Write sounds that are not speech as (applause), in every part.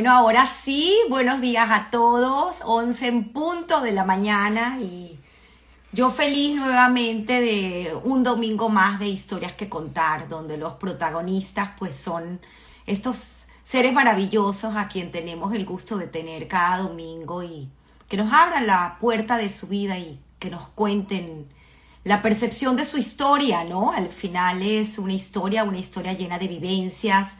Bueno, ahora sí, buenos días a todos, 11 en punto de la mañana y yo feliz nuevamente de un domingo más de historias que contar, donde los protagonistas pues son estos seres maravillosos a quien tenemos el gusto de tener cada domingo y que nos abran la puerta de su vida y que nos cuenten la percepción de su historia, ¿no? Al final es una historia, una historia llena de vivencias,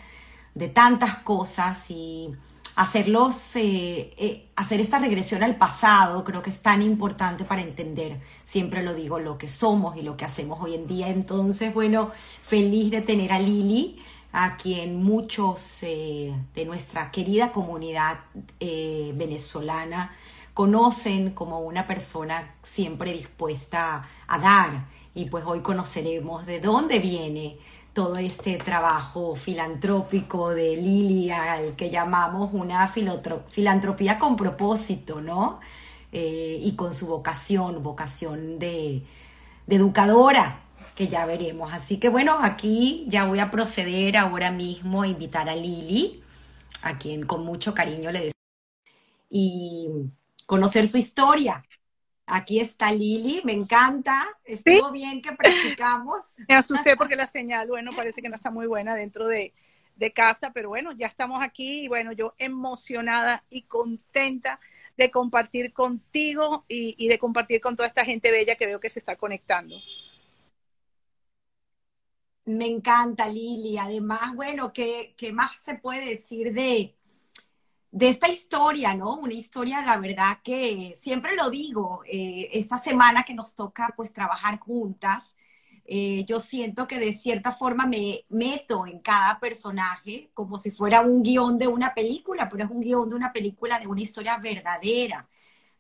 de tantas cosas y hacerlos, eh, eh, hacer esta regresión al pasado creo que es tan importante para entender, siempre lo digo, lo que somos y lo que hacemos hoy en día. Entonces, bueno, feliz de tener a Lili, a quien muchos eh, de nuestra querida comunidad venezolana conocen como una persona siempre dispuesta a dar. Y pues hoy conoceremos de dónde viene todo este trabajo filantrópico de Lili, al que llamamos una filantropía con propósito, ¿no? Eh, y con su vocación, vocación de, de educadora, que ya veremos. Así que bueno, aquí ya voy a proceder ahora mismo a invitar a Lili, a quien con mucho cariño le deseo, y conocer su historia. Aquí está Lili, me encanta. Estuvo bien que practicamos. (laughs) Me asusté porque la señal, bueno, parece que no está muy buena dentro de, casa, pero bueno, ya estamos aquí y bueno, yo emocionada y contenta de compartir contigo y, de compartir con toda esta gente bella que veo que se está conectando. Me encanta, Lili. Además, bueno, ¿qué, qué más se puede decir de, de esta historia, ¿no? Una historia, la verdad que siempre lo digo, eh, esta semana que nos toca pues trabajar juntas, eh, yo siento que de cierta forma me meto en cada personaje como si fuera un guion de una película, pero es un guion de una película de una historia verdadera,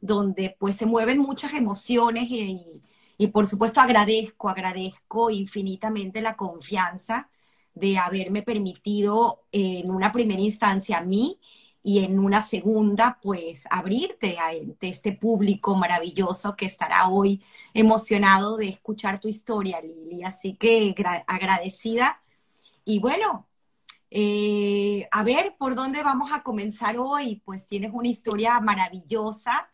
donde pues se mueven muchas emociones y, y por supuesto agradezco, agradezco infinitamente la confianza de haberme permitido en una primera instancia a mí y en una segunda, pues abrirte a este público maravilloso que estará hoy emocionado de escuchar tu historia, Lili. Así que agradecida. Y bueno, eh, a ver por dónde vamos a comenzar hoy. Pues tienes una historia maravillosa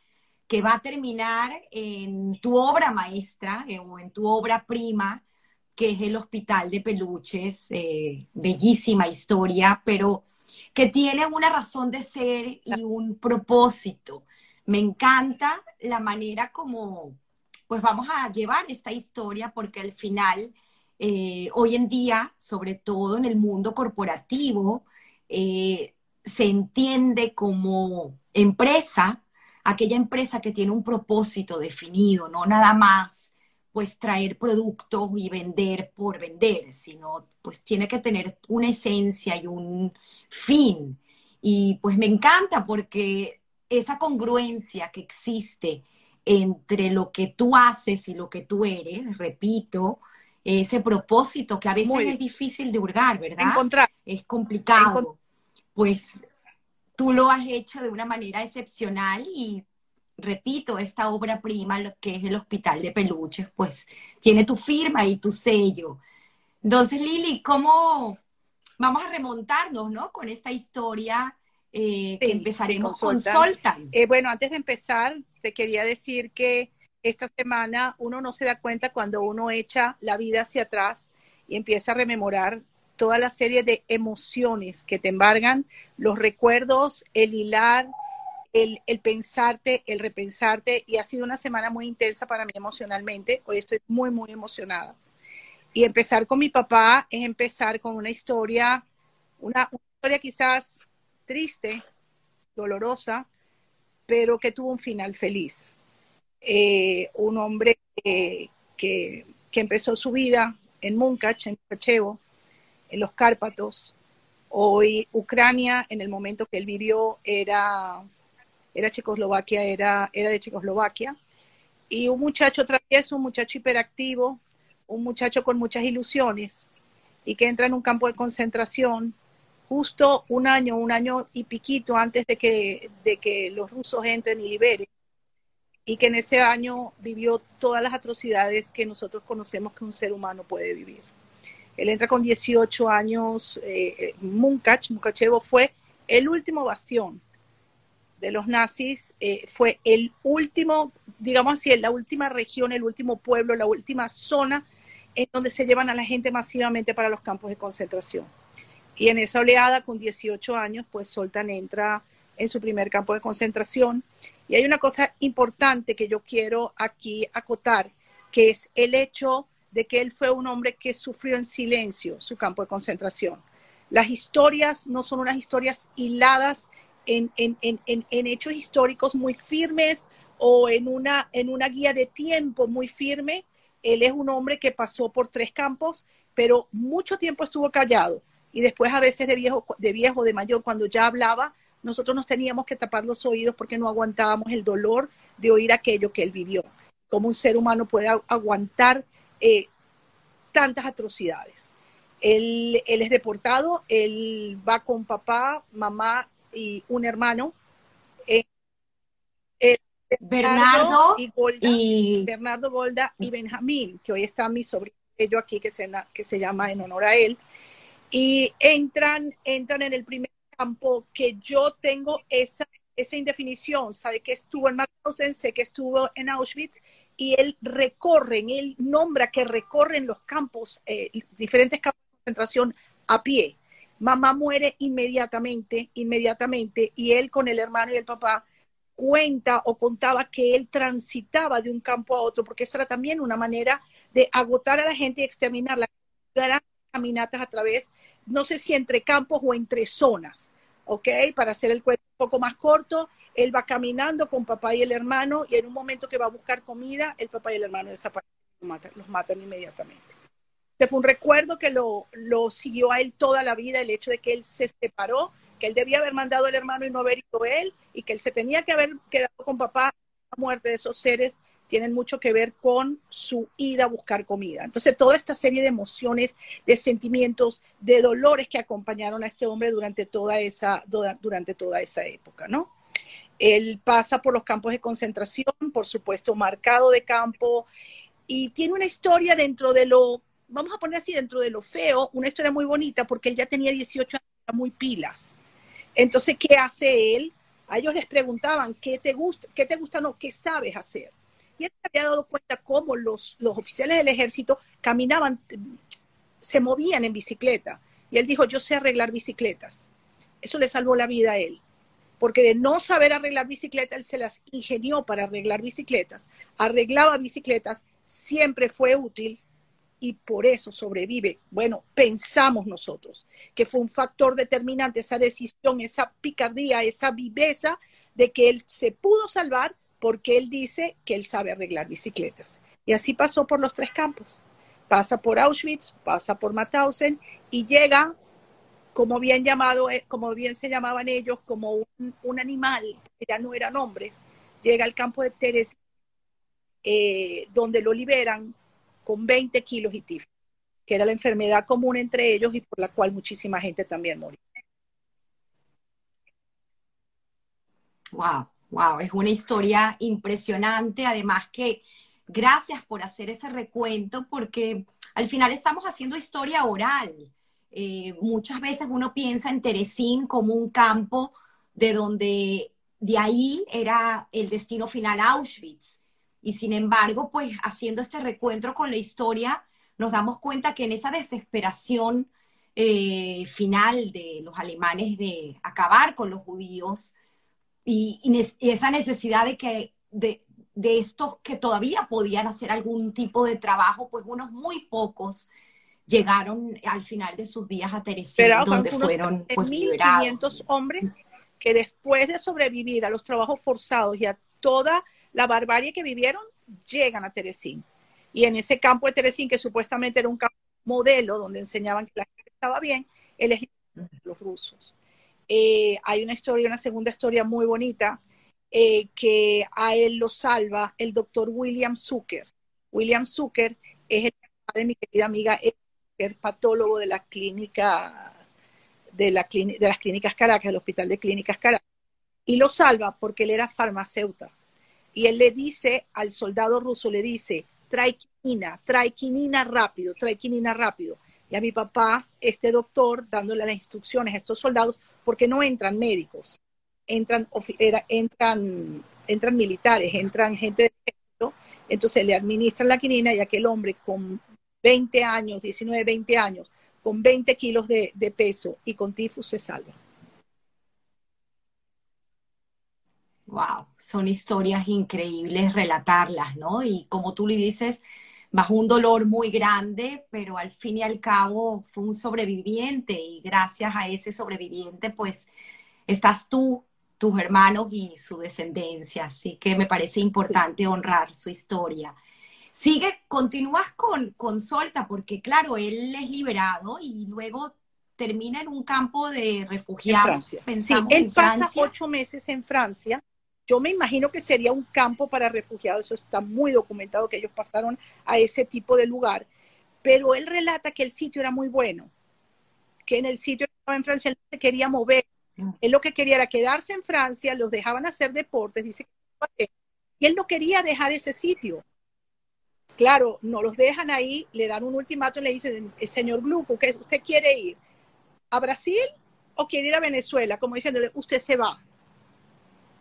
que va a terminar en tu obra maestra eh, o en tu obra prima, que es el Hospital de Peluches. Eh, bellísima historia, pero que tiene una razón de ser y un propósito. Me encanta la manera como, pues vamos a llevar esta historia porque al final, eh, hoy en día, sobre todo en el mundo corporativo, eh, se entiende como empresa, aquella empresa que tiene un propósito definido, no nada más pues traer productos y vender por vender, sino pues tiene que tener una esencia y un fin. Y pues me encanta porque esa congruencia que existe entre lo que tú haces y lo que tú eres, repito, ese propósito que a veces es difícil de hurgar, ¿verdad? Encontrar. Es complicado. pues tú lo has hecho de una manera excepcional y repito, esta obra prima, lo que es el Hospital de Peluches, pues tiene tu firma y tu sello. Entonces, Lili, ¿cómo vamos a remontarnos, ¿no? Con esta historia eh, que empezaremos con Soltan. Eh, bueno, antes de empezar, te quería decir que esta semana uno no se da cuenta cuando uno echa la vida hacia atrás y empieza a rememorar toda la serie de emociones que te embargan, los recuerdos, el hilar, el, pensarte, el repensarte, y ha sido una semana muy intensa para mí emocionalmente. Hoy estoy muy, muy emocionada. Y empezar con mi papá es empezar con una historia, una, historia quizás triste, dolorosa, pero que tuvo un final feliz. Eh, un hombre que, que, empezó su vida en Munkach, en Kachevo, en los Cárpatos. Hoy Ucrania, en el momento que él vivió, era era Checoslovaquia, era, era de Checoslovaquia. Y un muchacho travieso, un muchacho hiperactivo, un muchacho con muchas ilusiones y que entra en un campo de concentración justo un año, un año y piquito antes de que, de que los rusos entren y liberen. Y que en ese año vivió todas las atrocidades que nosotros conocemos que un ser humano puede vivir. Él entra con 18 años, eh, Munkach, Munkachevo fue el último bastión de los nazis, eh, fue el último, digamos así, la última región, el último pueblo, la última zona en donde se llevan a la gente masivamente para los campos de concentración. Y en esa oleada, con 18 años, pues Soltan entra en su primer campo de concentración. Y hay una cosa importante que yo quiero aquí acotar, que es el hecho de que él fue un hombre que sufrió en silencio su campo de concentración. Las historias no son unas historias hiladas en, hechos históricos muy firmes o en una, en una guía de tiempo muy firme. Él es un hombre que pasó por tres campos, pero mucho tiempo estuvo callado. Y después a veces de viejo, de viejo, de mayor, cuando ya hablaba, nosotros nos teníamos que tapar los oídos porque no aguantábamos el dolor de oír aquello que él vivió. Cómo un ser humano puede aguantar eh, tantas atrocidades. Él, es deportado, él va con papá, mamá y un hermano. Eh, Bernardo, y, Golda, Bernardo Golda y Benjamín, que hoy está mi sobrino aquí que se, que se llama en honor a él. Y entran, entran en el primer campo que yo tengo esa, esa indefinición. Sabe que estuvo en Mauthausen, sé que estuvo en Auschwitz y él recorre, él nombra que recorren los campos, eh, diferentes campos de concentración a pie. Mamá muere inmediatamente, inmediatamente, y él con el hermano y el papá cuenta o contaba que él transitaba de un campo a otro, porque esa era también una manera de agotar a la gente y exterminar las grandes caminatas a través, no sé si entre campos o entre zonas, ¿ok? Para hacer el cuento un poco más corto, él va caminando con papá y el hermano y en un momento que va a buscar comida, el papá y el hermano desaparecen, los matan, inmediatamente. Este fue un recuerdo que lo, lo, siguió a él toda la vida, el hecho de que él se separó, que él debía haber mandado al hermano y no haber ido él, y que él se tenía que haber quedado con papá. La muerte de esos seres tienen mucho que ver con su ida a buscar comida. Entonces, toda esta serie de emociones, de sentimientos, de dolores que acompañaron a este hombre durante toda esa, durante toda esa época, ¿no? Él pasa por los campos de concentración, por supuesto, marcado de campo, y tiene una historia dentro de lo, vamos a poner así, dentro de lo feo, una historia muy bonita, porque él ya tenía 18 años, muy pilas. Entonces, ¿qué hace él? A ellos les preguntaban, ¿qué te gusta? ¿Qué te gusta? No, ¿qué sabes hacer? Y él se había dado cuenta cómo los, los oficiales del ejército caminaban, se movían en bicicleta. Y él dijo, yo sé arreglar bicicletas. Eso le salvó la vida a él porque de no saber arreglar bicicletas, él se las ingenió para arreglar bicicletas, arreglaba bicicletas, siempre fue útil y por eso sobrevive. Bueno, pensamos nosotros que fue un factor determinante esa decisión, esa picardía, esa viveza de que él se pudo salvar porque él dice que él sabe arreglar bicicletas. Y así pasó por los tres campos. Pasa por Auschwitz, pasa por Mauthausen y llega como bien llamado, eh, como bien se llamaban ellos, como un, animal, que ya no eran hombres, llega al campo de Teres, eh, donde lo liberan con 20 kilos y tifo, que era la enfermedad común entre ellos y por la cual muchísima gente también murió. Wow, wow, es una historia impresionante, además que gracias por hacer ese recuento, porque al final estamos haciendo historia oral eh, muchas veces uno piensa en Teresín como un campo de donde de ahí era el destino final Auschwitz. Y sin embargo, pues haciendo este recuentro con la historia, nos damos cuenta que en esa desesperación eh, final de los alemanes de acabar con los judíos y, esa necesidad de que de, de, estos que todavía podían hacer algún tipo de trabajo, pues unos muy pocos llegaron al final de sus días a Teresina, donde fueron pues, 1.500 hombres que después de sobrevivir a los trabajos forzados y a toda la barbarie que vivieron, llegan a Teresín. Y en ese campo de Teresín, que supuestamente era un campo modelo donde enseñaban que la gente estaba bien, elegían los rusos. Eh, hay una historia, una segunda historia muy bonita, eh, que a él lo salva el doctor William Zucker. William Zucker es el de mi querida amiga patólogo de la clínica de, la de las clínicas Caracas, del Hospital de Clínicas Caracas, y lo salva porque él era farmacéutico. Y él le dice al soldado ruso, le dice, trae quinina, trae quinina rápido, trae quinina rápido. Y a mi papá, este doctor, dándole las instrucciones a estos soldados, porque no entran médicos, entran, entran, entran militares, entran gente de ejército, entonces le administran la quinina y aquel hombre con 20 años, 19, 20 años, con 20 kilos de, de peso y con tifus se salva. Wow, son historias increíbles relatarlas, ¿no? Y como tú le dices, bajo un dolor muy grande, pero al fin y al cabo fue un sobreviviente y gracias a ese sobreviviente, pues estás tú, tus hermanos y su descendencia. Así que me parece importante honrar su historia. Sigue, continúas con, con Solta, porque claro, él es liberado y luego termina en un campo de refugiados. En Francia. sí, él pasa ocho meses en Francia yo me imagino que sería un campo para refugiados, eso está muy documentado que ellos pasaron a ese tipo de lugar, pero él relata que el sitio era muy bueno, que en el sitio que estaba en Francia él se quería mover, mm. él lo que quería era quedarse en Francia, los dejaban hacer deportes, dice y él no quería dejar ese sitio. Claro, no los dejan ahí, le dan un ultimátum, le dicen, señor Gluco, ¿usted quiere ir a Brasil o quiere ir a Venezuela? Como diciéndole, usted se va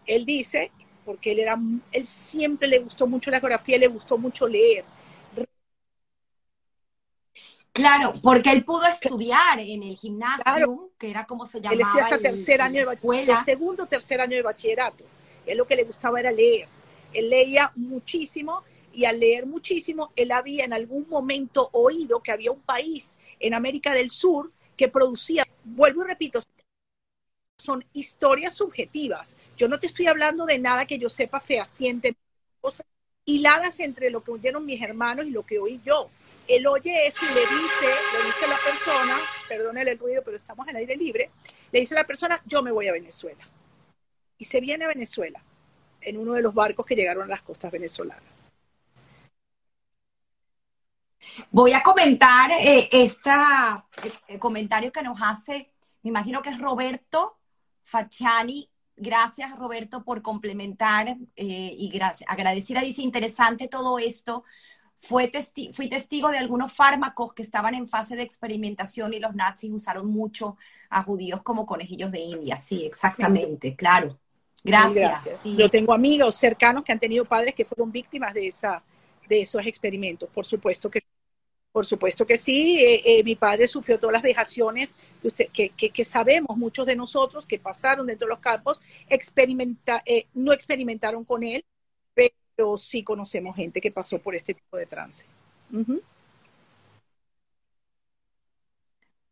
él dice, porque él, era, él siempre le gustó mucho la geografía, le gustó mucho leer. Claro, porque él pudo estudiar en el gimnasio, que era como se llamaba. Él hasta tercer año de escuela. segundo tercer año de bachillerato. Él lo que le gustaba era leer. Él leía muchísimo y al leer muchísimo, él había en algún momento oído que había un país en América del Sur que producía, vuelvo y repito, son historias subjetivas. Yo no te estoy hablando de nada que yo sepa fehaciente, cosas hiladas entre lo que oyeron mis hermanos y lo que oí yo. Él oye esto y le dice, le dice a la persona, perdónele el ruido, pero estamos al aire libre, le dice a la persona, yo me voy a Venezuela. Y se viene a Venezuela en uno de los barcos que llegaron a las costas venezolanas. Voy a comentar este comentario que nos hace, me imagino que es Roberto Facciani, gracias Roberto por complementar eh, y gracias, agradecida, dice, interesante todo esto. Fue fui testigo de algunos fármacos que estaban en fase de experimentación y los nazis usaron mucho a judíos como conejillos de India. Sí, exactamente, claro. Gracias. Yo tengo amigos cercanos que han tenido padres que fueron víctimas de, esa, de esos experimentos. Por supuesto que por supuesto que sí, eh, eh, mi padre sufrió todas las vejaciones que, sabemos muchos de nosotros que pasaron dentro de los campos, experimenta, eh, no experimentaron con él, pero sí conocemos gente que pasó por este tipo de trance.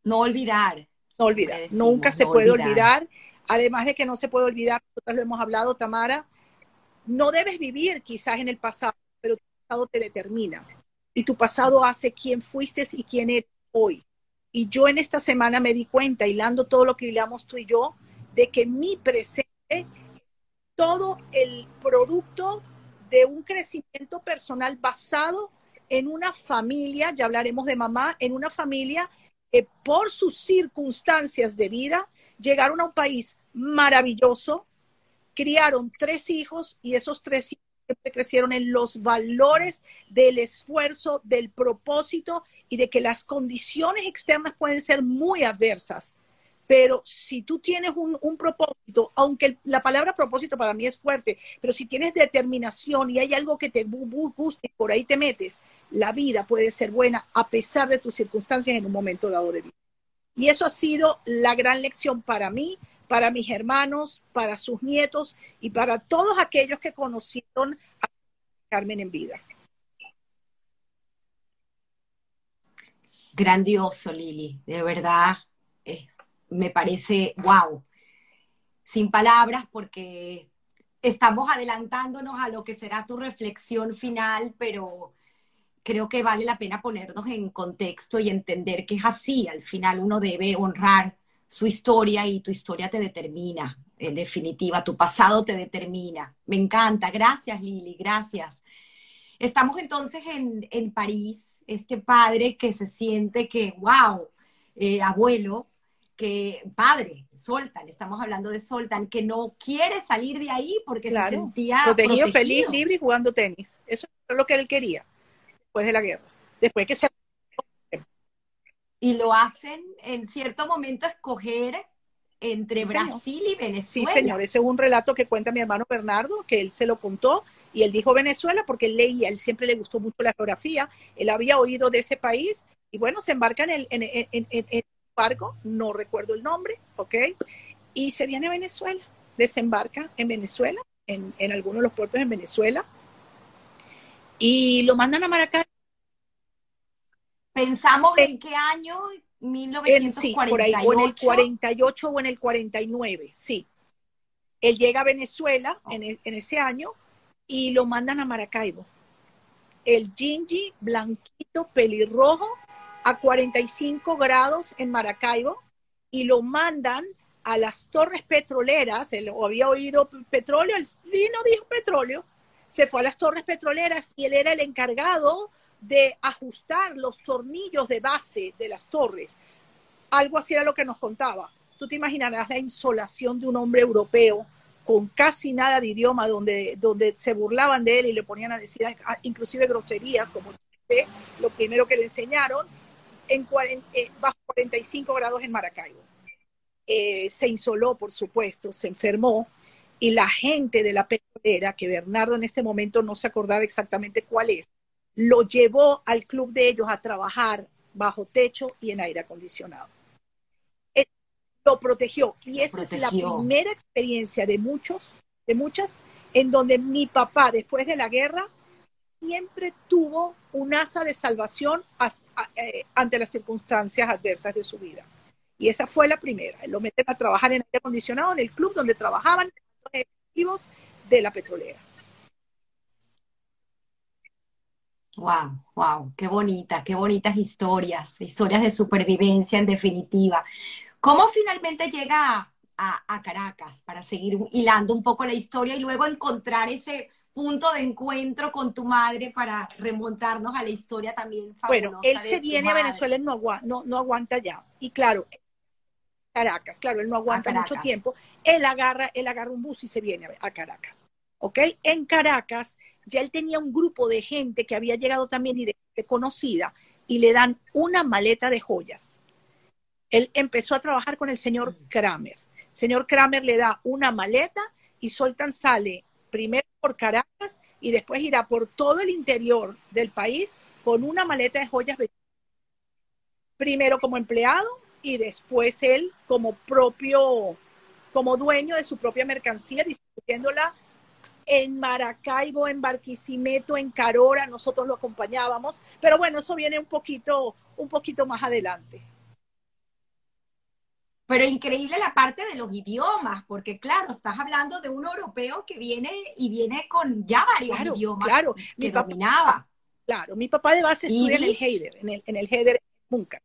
No olvidar. No olvidar, nunca se puede olvidar. Además de que no se puede olvidar, nosotros lo hemos hablado, Tamara, no debes vivir quizás en el pasado, pero tu pasado te determina y tu pasado hace quién fuiste y quién eres hoy. Y yo en esta semana me di cuenta, hilando todo lo que hilamos tú y yo, de que mi presente es todo el producto de un crecimiento personal basado en una familia, ya hablaremos de mamá, en una familia que por sus circunstancias de vida llegaron a un país maravilloso, criaron tres hijos y esos tres hijos crecieron en los valores del esfuerzo, del propósito y de que las condiciones externas pueden ser muy adversas. Pero si tú tienes un, propósito, aunque la palabra propósito para mí es fuerte, pero si tienes determinación y hay algo que te guste, por ahí te metes, la vida puede ser buena a pesar de tus circunstancias en un momento dado de vida. Y eso ha sido la gran lección para mí, para mis hermanos, para sus nietos y para todos aquellos que conocieron a Carmen en vida. Grandioso, Lili, de verdad, eh, me parece wow. Sin palabras, porque estamos adelantándonos a lo que será tu reflexión final, pero creo que vale la pena ponernos en contexto y entender que es así. Al final uno debe honrar su historia y tu historia te determina, en definitiva, tu pasado te determina. Me encanta. Gracias, Lili, gracias. Estamos entonces en, París, este padre que se siente que, wow, eh, abuelo, que padre, Soltan, estamos hablando de Soltan, que no quiere salir de ahí porque se sentía protegido, feliz, libre y jugando tenis. Eso es lo que él quería después de la guerra. Después que se y lo hacen en cierto momento escoger entre Brasil y Venezuela. Sí, señor, ese es un relato que cuenta mi hermano Bernardo, que él se lo contó y él dijo Venezuela porque él leía, él siempre le gustó mucho la geografía, él había oído de ese país y bueno, se embarca en el, en, en, en, barco, no recuerdo el nombre, ¿ok? Y se viene a Venezuela, desembarca en Venezuela, en, en algunos de los puertos en Venezuela, y lo mandan a Maracay. Pensamos en qué año, 1948. sí, por ahí, o en el 48 o en el 49, sí. Él llega a Venezuela en, en ese año y lo mandan a Maracaibo. El Gingy, blanquito, pelirrojo, a 45 grados en Maracaibo y lo mandan a las torres petroleras, él había oído petróleo, el vino dijo petróleo, se fue a las torres petroleras y él era el encargado de ajustar los tornillos de base de las torres. Algo así era lo que nos contaba. Tú te imaginarás la insolación de un hombre europeo con casi nada de idioma, donde, donde se burlaban de él y le ponían a decir inclusive groserías, como lo primero que le enseñaron, en, eh, bajo 45 grados en Maracaibo. Eh, se insoló, por supuesto, se enfermó, y la gente de la petrolera, que Bernardo en este momento no se acordaba exactamente cuál es, lo llevó al club de ellos a trabajar bajo techo y en aire acondicionado lo protegió. Y esa es la primera experiencia de muchos, de muchas, en donde mi papá, después de la guerra, siempre tuvo un asa de salvación eh, ante las circunstancias adversas de su vida. Y esa fue la primera. Lo meten a trabajar en aire acondicionado en el club donde trabajaban los ejecutivos de la petrolera. Wow, wow, qué bonita, qué bonitas historias, historias de supervivencia en definitiva. ¿Cómo finalmente llega a, Caracas para seguir hilando un poco la historia y luego encontrar ese punto de encuentro con tu madre para remontarnos a la historia también Bueno, él se viene a Venezuela, él no, no, aguanta ya. Y claro, Caracas, claro, él no aguanta mucho tiempo. Él agarra, él agarra un bus y se viene a, Caracas. ¿Ok? En Caracas ya él tenía un grupo de gente que había llegado también y de conocida y le dan una maleta de joyas él empezó a trabajar con el señor Kramer. El señor Kramer le da una maleta y Soltan sale primero por Caracas y después irá por todo el interior del país con una maleta de joyas. Primero como empleado y después él como propio, como dueño de su propia mercancía, distribuyéndola en Maracaibo, en Barquisimeto, en Carora, nosotros lo acompañábamos, pero bueno, eso viene un poquito, un poquito más adelante. Pero increíble la parte de los idiomas, porque claro, estás hablando de un europeo que viene y viene con ya varios idiomas claro. que mi dominaba. Claro, mi papá de base estudia en el Heider, en el, en el Heider Munca,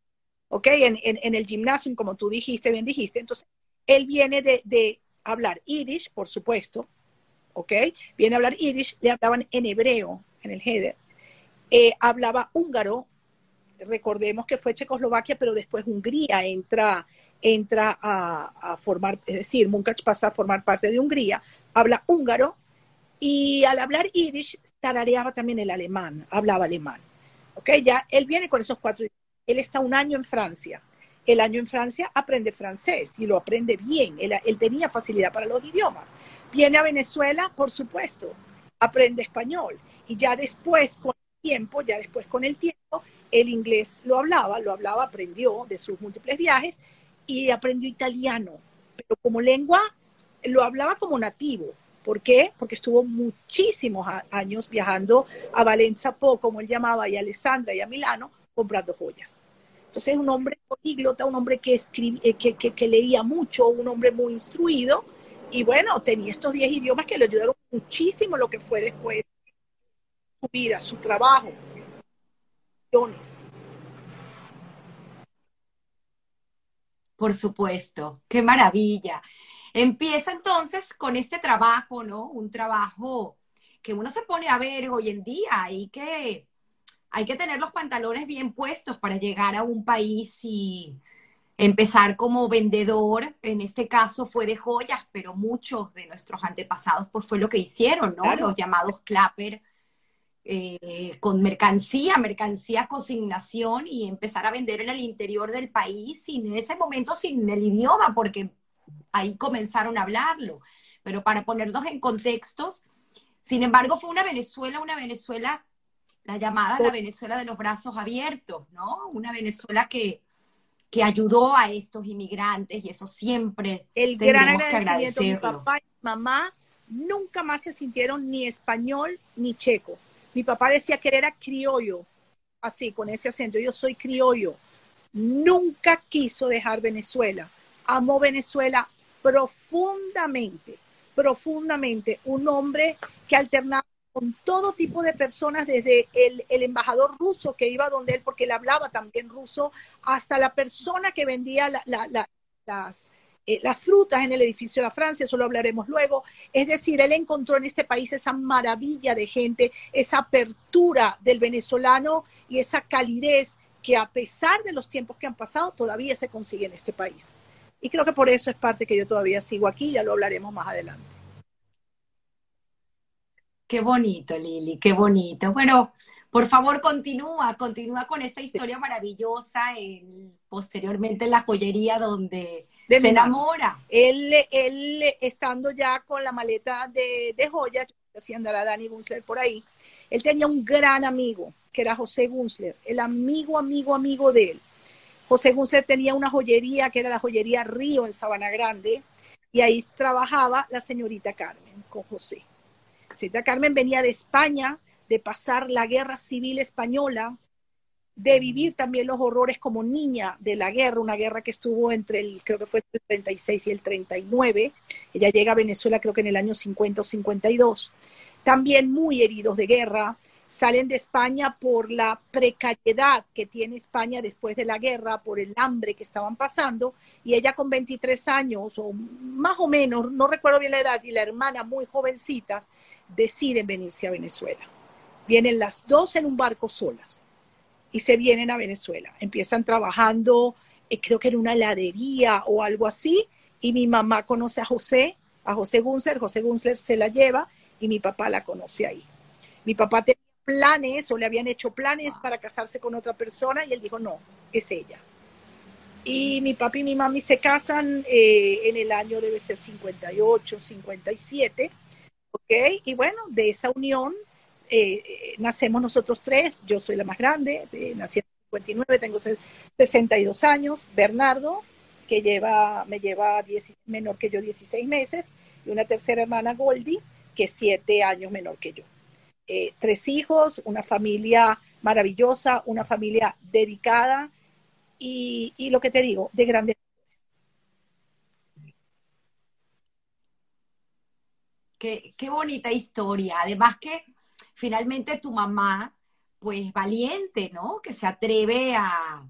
¿ok? En, en, el gimnasio, como tú dijiste, bien dijiste. Entonces, él viene de, de hablar Yiddish, por supuesto, ¿ok? Viene a hablar Yiddish, le hablaban en hebreo en el Heider. Eh, hablaba húngaro, recordemos que fue Checoslovaquia, pero después Hungría entra entra a, formar, es decir, Munkac pasa a formar parte de Hungría, habla húngaro y al hablar yiddish tarareaba también el alemán, hablaba alemán. ¿Ok? Ya él viene con esos cuatro Él está un año en Francia. El año en Francia aprende francés y lo aprende bien. Él, tenía facilidad para los idiomas. Viene a Venezuela, por supuesto, aprende español. Y ya después, con el tiempo, ya después con el tiempo, el inglés lo hablaba, lo hablaba, aprendió de sus múltiples viajes y aprendió italiano, pero como lengua lo hablaba como nativo. ¿Por qué? Porque estuvo muchísimos años viajando a Valencia, como él llamaba, y a Alessandra y a Milano, comprando joyas. Entonces, es un hombre políglota, un hombre que, eh, que, que, leía mucho, un hombre muy instruido, y bueno, tenía estos 10 idiomas que le ayudaron muchísimo lo que fue después su vida, su trabajo. Por supuesto, qué maravilla. Empieza entonces con este trabajo, ¿no? Un trabajo que uno se pone a ver hoy en día y que hay que tener los pantalones bien puestos para llegar a un país y empezar como vendedor. En este caso fue de joyas, pero muchos de nuestros antepasados pues fue lo que hicieron, ¿no? Los llamados clapper eh, con mercancía, mercancía consignación y empezar a vender en el interior del país sin en ese momento sin el idioma, porque ahí comenzaron a hablarlo. Pero para ponernos en contextos, sin embargo, fue una Venezuela, una Venezuela, la llamada la Venezuela de los brazos abiertos, ¿no? Una Venezuela que, que ayudó a estos inmigrantes y eso siempre el gran agradecimiento mi papá y mamá nunca más se sintieron ni español ni checo. Mi papá decía que era criollo así con ese acento yo soy criollo. Nunca quiso dejar Venezuela. Amó Venezuela profundamente profundamente. Un hombre que alternaba con todo tipo de personas, desde el, embajador ruso que iba donde él, porque él hablaba también ruso, hasta la persona que vendía las, eh, las frutas en el edificio de la Francia, eso lo hablaremos luego. Es decir, él encontró en este país esa maravilla de gente, esa apertura del venezolano y esa calidez que a pesar de los tiempos que han pasado, todavía se consigue en este país. Y creo que por eso es parte que yo todavía sigo aquí, ya lo hablaremos más adelante. Qué bonito, Lili, qué bonito. Bueno, por favor, continúa, continúa con esta historia maravillosa, posteriormente en la joyería donde se enamora. Él, él, estando ya con la maleta de, de joyas, así andará Dani Gunsler por ahí, él tenía un gran amigo, que era José Gunsler, el amigo, amigo, amigo de él. José Gunsler tenía una joyería que era la joyería Río en Sabana Grande, y ahí trabajaba la señorita Carmen con José. Señorita Carmen venía de España, de pasar la guerra civil española, de vivir también los horrores como niña de la guerra, una guerra que estuvo entre el, creo que fue el 36 y el 39. Ella llega a Venezuela creo que en el año 50 o 52. También muy heridos de guerra, salen de España por la precariedad que tiene España después de la guerra, por el hambre que estaban pasando, y ella con 23 años, o más o menos, no recuerdo bien la edad, y la hermana muy jovencita, deciden venirse a Venezuela. Vienen las dos en un barco solas y se vienen a Venezuela. Empiezan trabajando, eh, creo que en una heladería o algo así, y mi mamá conoce a José, a José Gunzer, José Gunzer se la lleva y mi papá la conoce ahí. Mi papá tenía planes o le habían hecho planes para casarse con otra persona y él dijo, no, es ella. Y mi papá y mi mami se casan eh, en el año debe ser 58, 57 ¿Ok? Y bueno, de esa unión eh, nacemos nosotros tres. Yo soy la más grande, nací en 59, tengo 62 años. Bernardo, que lleva, me lleva menor que yo 16 meses. Y una tercera hermana, Goldie, que es 7 años menor que yo. Eh, tres hijos, una familia maravillosa, una familia dedicada y, y lo que te digo, de grandes Qué, bonita historia. Además que finalmente tu mamá, pues valiente, ¿no? Que se atreve a,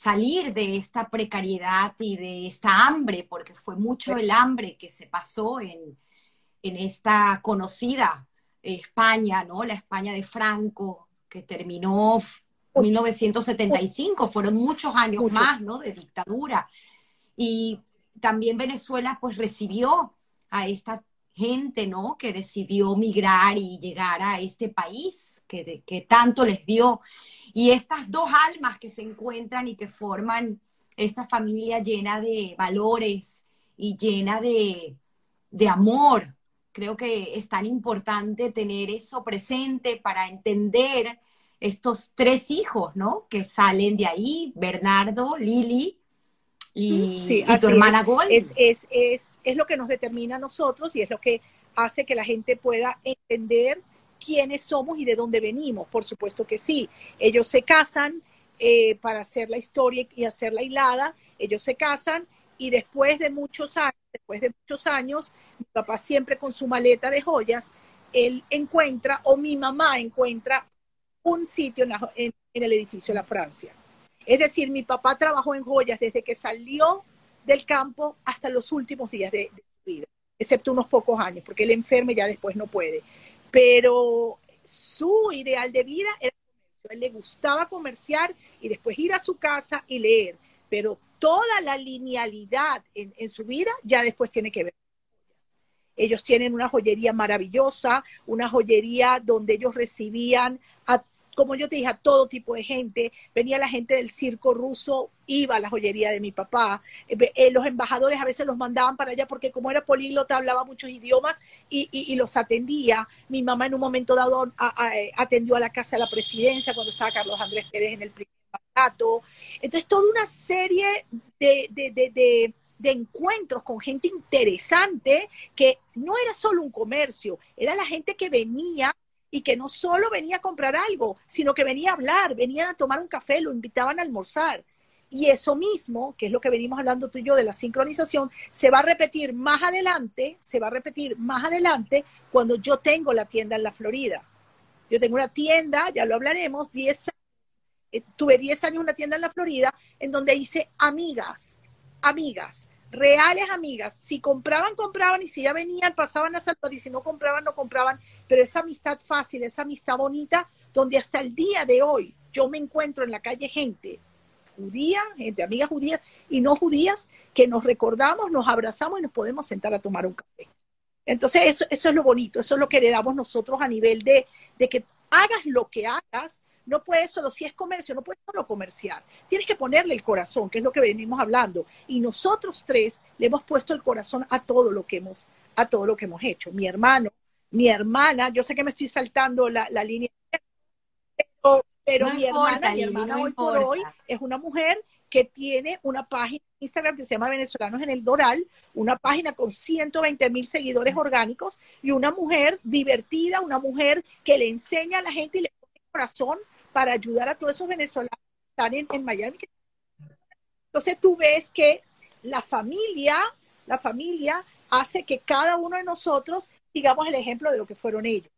salir de esta precariedad y de esta hambre, porque fue mucho el hambre que se pasó en, esta conocida España, ¿no? La España de Franco, que terminó en 1975, fueron muchos años más, ¿no? De dictadura. Y también Venezuela, pues recibió a esta gente, ¿no? Que decidió migrar y llegar a este país que, que tanto les dio. Y estas dos almas que se encuentran y que forman esta familia llena de valores y llena de, de amor. Creo que es tan importante tener eso presente para entender estos tres hijos, ¿no? Que salen de ahí, Bernardo, Lili y, tu hermana Gol. Es, es, es, es, lo que nos determina a nosotros y es lo que hace que la gente pueda entender quiénes somos y de dónde venimos. Por supuesto que sí. Ellos se casan eh, para hacer la historia y hacer la hilada. Ellos se casan y después de muchos años, después de muchos años, mi papá siempre con su maleta de joyas, él encuentra o mi mamá encuentra un sitio en el edificio de la Francia es decir, mi papá trabajó en joyas desde que salió del campo hasta los últimos días de, su vida, excepto unos pocos años, porque él enferme ya después no puede. Pero su ideal de vida era comercio. Él le gustaba comerciar y después ir a su casa y leer. Pero toda la linealidad en, en su vida ya después tiene que ver ellos tienen una joyería maravillosa, una joyería donde ellos recibían a como yo te dije, a todo tipo de gente. Venía la gente del circo ruso, iba a la joyería de mi papá. Eh, eh, los embajadores a veces los mandaban para allá porque como era políglota hablaba muchos idiomas y, los atendía. Mi mamá en un momento dado atendió a la casa de la presidencia cuando estaba Carlos Andrés Pérez en el primer mandato. Entonces, toda una serie de encuentros con gente interesante que no era solo un comercio, era la gente que venía y que no solo venía a comprar algo, sino que venía a hablar, venían a tomar un café, lo invitaban a almorzar. Y eso mismo, que es lo que venimos hablando tú y yo de la sincronización, se va a repetir más adelante, se va a repetir más adelante cuando yo tengo la tienda en la Florida. Yo tengo una tienda, ya lo hablaremos, 10 eh, tuve 10 años una tienda en la Florida en donde hice amigas, amigas, reales amigas. Si compraban, compraban y si ya venían, pasaban a saludar y si no compraban, no compraban. Pero esa amistad fácil, esa amistad bonita, donde hasta el día de hoy yo me encuentro en la calle gente judía, gente, amigas judías y no judías, que nos recordamos, nos abrazamos y nos podemos sentar a tomar un café. Entonces, eso, eso es lo bonito, eso es lo que le damos nosotros a nivel de, de que hagas lo que hagas, no puedes solo, si es comercio, no puedes solo comerciar. Tienes que ponerle el corazón, que es lo que venimos hablando. Y nosotros tres le hemos puesto el corazón a todo lo que hemos, a todo lo que hemos hecho. Mi hermano, mi hermana, yo sé que me estoy saltando la, línea, pero, mi hermana, mi hermana hoy por hoy es una mujer que tiene una página en Instagram que se llama Venezolanos en el Doral, una página con 120 mil seguidores orgánicos y una mujer divertida, una mujer que le enseña a la gente y le pone el corazón para ayudar a todos esos venezolanos que están en, Miami. Entonces tú ves que la familia, la familia hace que cada uno de nosotros sigamos el ejemplo de lo que fueron ellos.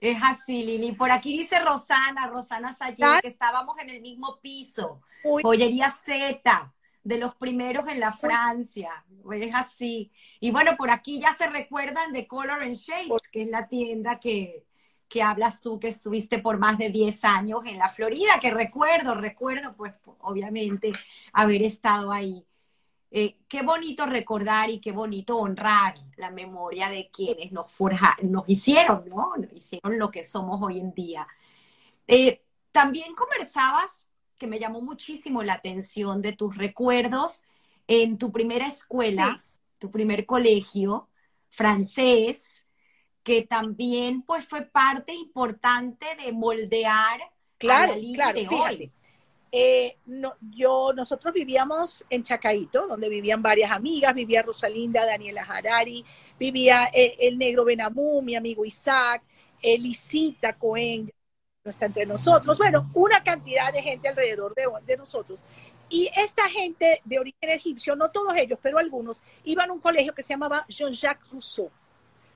Es así, Lili. Por aquí dice Rosana, Rosana Sayé, que estábamos en el mismo piso. Joyería Z de los primeros en la Francia, es así. Y bueno, por aquí ya se recuerdan de Color and Shapes, que es la tienda que, que hablas tú, que estuviste por más de 10 años en la Florida, que recuerdo, recuerdo, pues obviamente haber estado ahí. Eh, qué bonito recordar y qué bonito honrar la memoria de quienes nos forja, nos hicieron, ¿no? Nos hicieron lo que somos hoy en día. Eh, también conversabas que me llamó muchísimo la atención de tus recuerdos en tu primera escuela, tu primer colegio francés, que también pues fue parte importante de moldear claro, la claro, de hoy. Eh, no, yo, nosotros vivíamos en Chacaito, donde vivían varias amigas, vivía Rosalinda, Daniela Harari, vivía eh, el, negro Benamú, mi amigo Isaac, Elisita Cohen, no está entre nosotros. Bueno, una cantidad de gente alrededor de, de nosotros. Y esta gente de origen egipcio, no todos ellos, pero algunos, iban a un colegio que se llamaba Jean-Jacques Rousseau.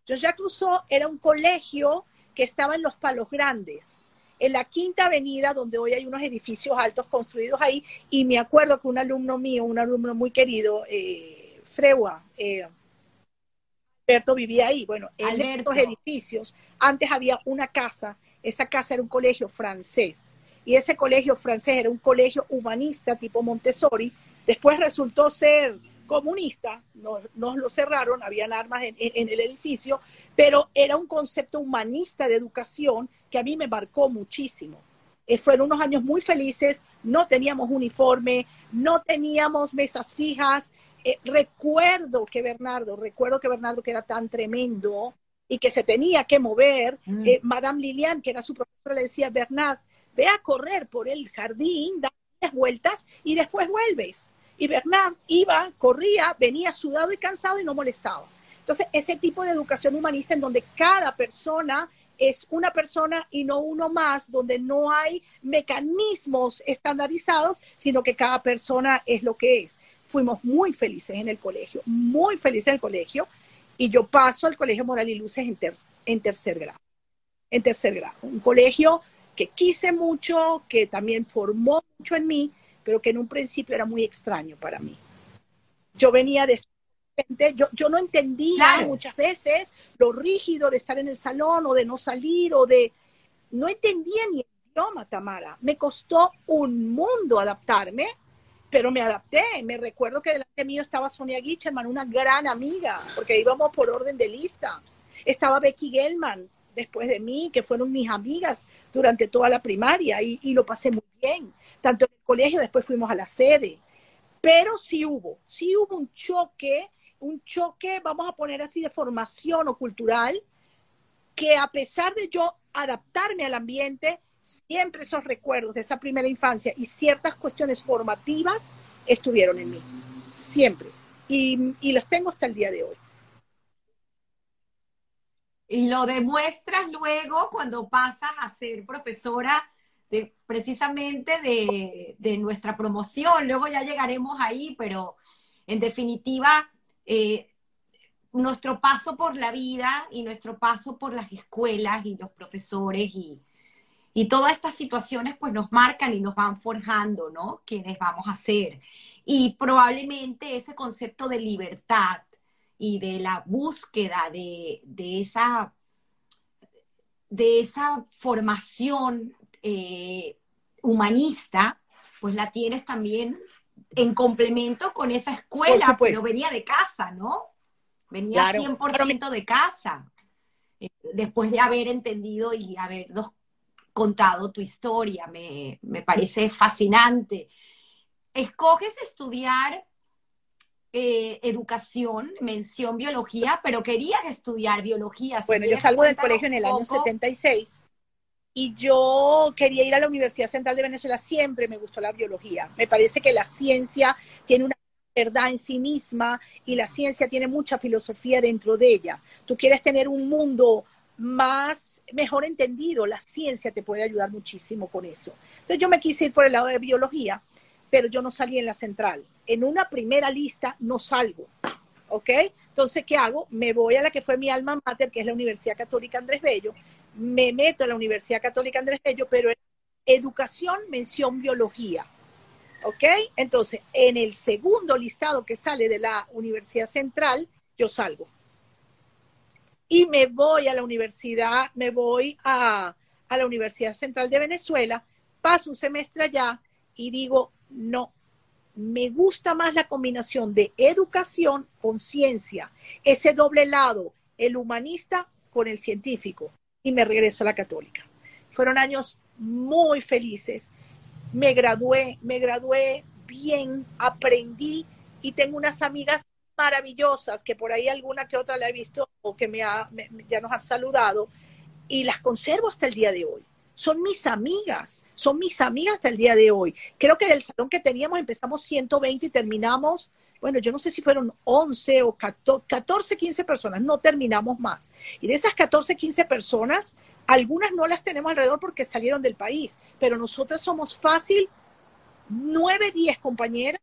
Jean-Jacques Rousseau era un colegio que estaba en los Palos Grandes, en la Quinta Avenida, donde hoy hay unos edificios altos construidos ahí. Y me acuerdo que un alumno mío, un alumno muy querido, eh, Frewa, eh, Alberto vivía ahí. Bueno, en estos edificios, antes había una casa esa casa era un colegio francés y ese colegio francés era un colegio humanista tipo Montessori. Después resultó ser comunista, nos, lo cerraron, habían armas en, el edificio, pero era un concepto humanista de educación que a mí me marcó muchísimo. Eh, fueron unos años muy felices, no teníamos uniforme, no teníamos mesas fijas. Eh, recuerdo que Bernardo, recuerdo que Bernardo, que era tan tremendo, y que se tenía que mover, mm. eh, Madame Lilian, que era su profesora, le decía, Bernard, ve a correr por el jardín, da vueltas y después vuelves. Y Bernard iba, corría, venía sudado y cansado y no molestaba. Entonces, ese tipo de educación humanista en donde cada persona es una persona y no uno más, donde no hay mecanismos estandarizados, sino que cada persona es lo que es. Fuimos muy felices en el colegio, muy felices en el colegio y yo paso al Colegio Moral y Luces en, tercer grado. En tercer grado. Un colegio que quise mucho, que también formó mucho en mí, pero que en un principio era muy extraño para mí. Yo venía de yo, yo no entendía muchas veces lo rígido de estar en el salón o de no salir o de... No entendía ni el idioma, Tamara. Me costó un mundo adaptarme pero me adapté. Me recuerdo que delante mío estaba Sonia Gicherman, una gran amiga, porque íbamos por orden de lista. Estaba Becky Gelman después de mí, que fueron mis amigas durante toda la primaria y, y lo pasé muy bien. Tanto en el colegio, después fuimos a la sede. Pero sí hubo, sí hubo un choque, un choque, vamos a poner así, de formación o cultural, que a pesar de yo adaptarme al ambiente, siempre esos recuerdos de esa primera infancia y ciertas cuestiones formativas estuvieron en mí, siempre. Y, los tengo hasta el día de hoy. Y lo demuestras luego cuando pasas a ser profesora de, precisamente de, de, nuestra promoción. Luego ya llegaremos ahí, pero en definitiva, eh, nuestro paso por la vida y nuestro paso por las escuelas y los profesores y, y todas estas situaciones pues nos marcan y nos van forjando, ¿no? Quienes vamos a ser. Y probablemente ese concepto de libertad y de la búsqueda de, de esa, de esa formación eh, humanista, pues la tienes también en complemento con esa escuela, pero venía de casa, ¿no? Venía 100% de casa, eh, después de haber entendido y haber contado tu historia, me, me parece fascinante. Escoges estudiar eh, educación, mención biología, pero querías estudiar biología. bueno, yo salgo del colegio en el año 76 y yo quería ir a la Universidad Central de Venezuela, siempre me gustó la biología. Me parece que la ciencia tiene una verdad en sí misma y la ciencia tiene mucha filosofía dentro de ella. Tú quieres tener un mundo más, mejor entendido, la ciencia te puede ayudar muchísimo con eso. Entonces yo me quise ir por el lado de biología, pero yo no salí en la central en una primera lista no salgo, ¿ok? Entonces, ¿qué hago? Me voy a la que fue mi alma mater, que es la Universidad Católica Andrés Bello, me meto a la Universidad Católica Andrés Bello, pero en educación, mención biología, ¿ok? Entonces, en el segundo listado que sale de la Universidad Central, yo salgo. Y me voy a la universidad, me voy a, a la Universidad Central de Venezuela, paso un semestre allá y digo, no, me gusta más la combinación de educación con ciencia, ese doble lado, el humanista con el científico, y me regreso a la católica. Fueron años muy felices. Me gradué, me gradué bien, aprendí y tengo unas amigas maravillosas que por ahí alguna que otra la he visto o que me, ya nos ha saludado y las conservo hasta el día de hoy son mis amigas, son mis amigas hasta el día de hoy. Creo que del salón que teníamos empezamos 120 y terminamos, bueno, yo no sé si fueron 11 o 14, 15 personas, no terminamos más. Y de esas 14, 15 personas, algunas no las tenemos alrededor porque salieron del país, pero nosotras somos fácil 9, 10 compañeras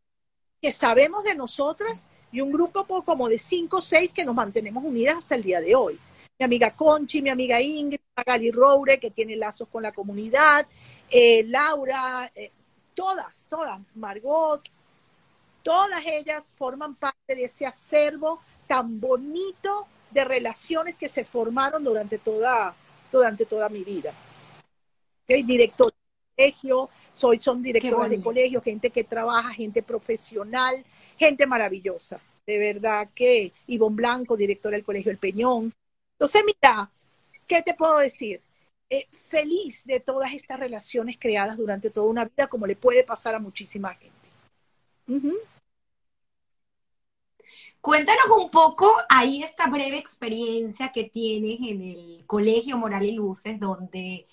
que sabemos de nosotras y un grupo como de 5 o 6 que nos mantenemos unidas hasta el día de hoy mi amiga Conchi, mi amiga Ingrid, Magali Roure, que tiene lazos con la comunidad, eh, Laura, eh, todas, todas, Margot, todas ellas forman parte de ese acervo tan bonito de relaciones que se formaron durante toda, durante toda mi vida. ¿Okay? Director de colegio, soy, son directores de colegio, gente que trabaja, gente profesional, gente maravillosa. De verdad que Ivonne Blanco, director del Colegio El Peñón, entonces, mira, ¿qué te puedo decir? Eh, feliz de todas estas relaciones creadas durante toda una vida, como le puede pasar a muchísima gente. Cuéntanos un poco ahí esta breve experiencia que tienes en el Colegio Moral y Luces, donde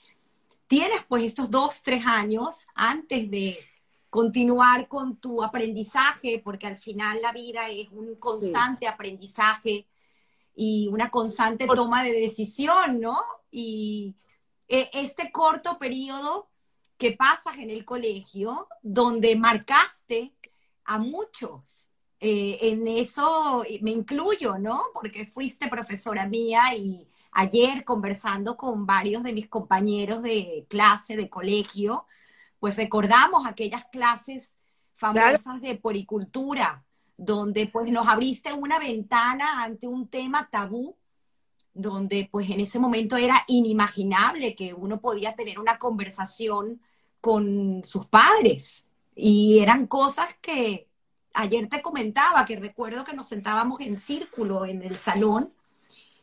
tienes pues estos dos, tres años antes de continuar con tu aprendizaje, porque al final la vida es un constante aprendizaje y una constante toma de decisión, ¿no? Y e, este corto periodo que pasas en el colegio, donde marcaste a muchos, eh, en eso me incluyo, ¿no? Porque fuiste profesora mía y ayer conversando con varios de mis compañeros de clase, de colegio, pues recordamos aquellas clases famosas de poricultura, donde pues nos abriste una ventana ante un tema tabú, donde pues en ese momento era inimaginable que uno podía tener una conversación con sus padres. Y eran cosas que ayer te comentaba, que recuerdo que nos sentábamos en círculo en el salón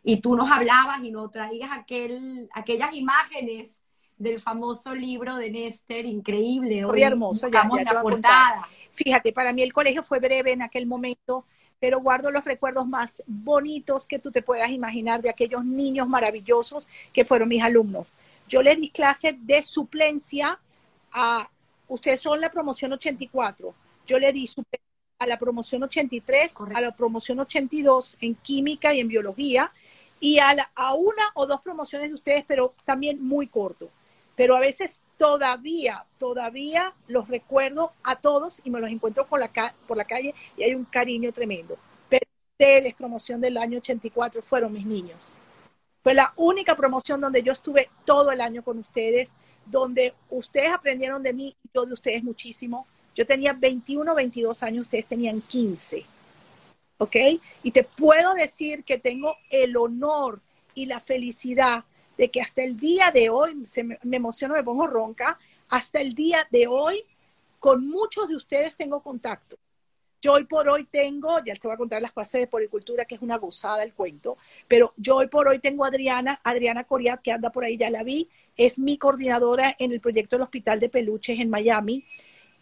y tú nos hablabas y nos traías aquel, aquellas imágenes del famoso libro de Néstor, increíble. Muy hermoso, ya, ya la portada. Fíjate, para mí el colegio fue breve en aquel momento, pero guardo los recuerdos más bonitos que tú te puedas imaginar de aquellos niños maravillosos que fueron mis alumnos. Yo les di clase de suplencia a, ustedes son la promoción 84, yo le di suplencia a la promoción 83, a la promoción 82 en química y en biología, y a, a una o dos promociones de ustedes, pero también muy corto. Pero a veces todavía, todavía los recuerdo a todos y me los encuentro por la, calle y hay un cariño tremendo. Pero ustedes, promoción del año 84, fueron mis niños. Fue la única promoción donde yo estuve todo el año con ustedes, donde ustedes aprendieron de mí y yo de ustedes muchísimo. Yo tenía 21, 22 años, ustedes tenían 15. ¿Ok? Y te puedo decir que tengo el honor y la felicidad de que hasta el día de hoy, se me, me emociono, me pongo ronca, hasta el día de hoy, con muchos de ustedes tengo contacto. Yo hoy por hoy tengo, ya te voy a contar las clases de policultura, que es una gozada el cuento, pero yo hoy por hoy tengo a Adriana, Adriana Coriat, que anda por ahí, ya la vi, es mi coordinadora en el proyecto del Hospital de Peluches en Miami.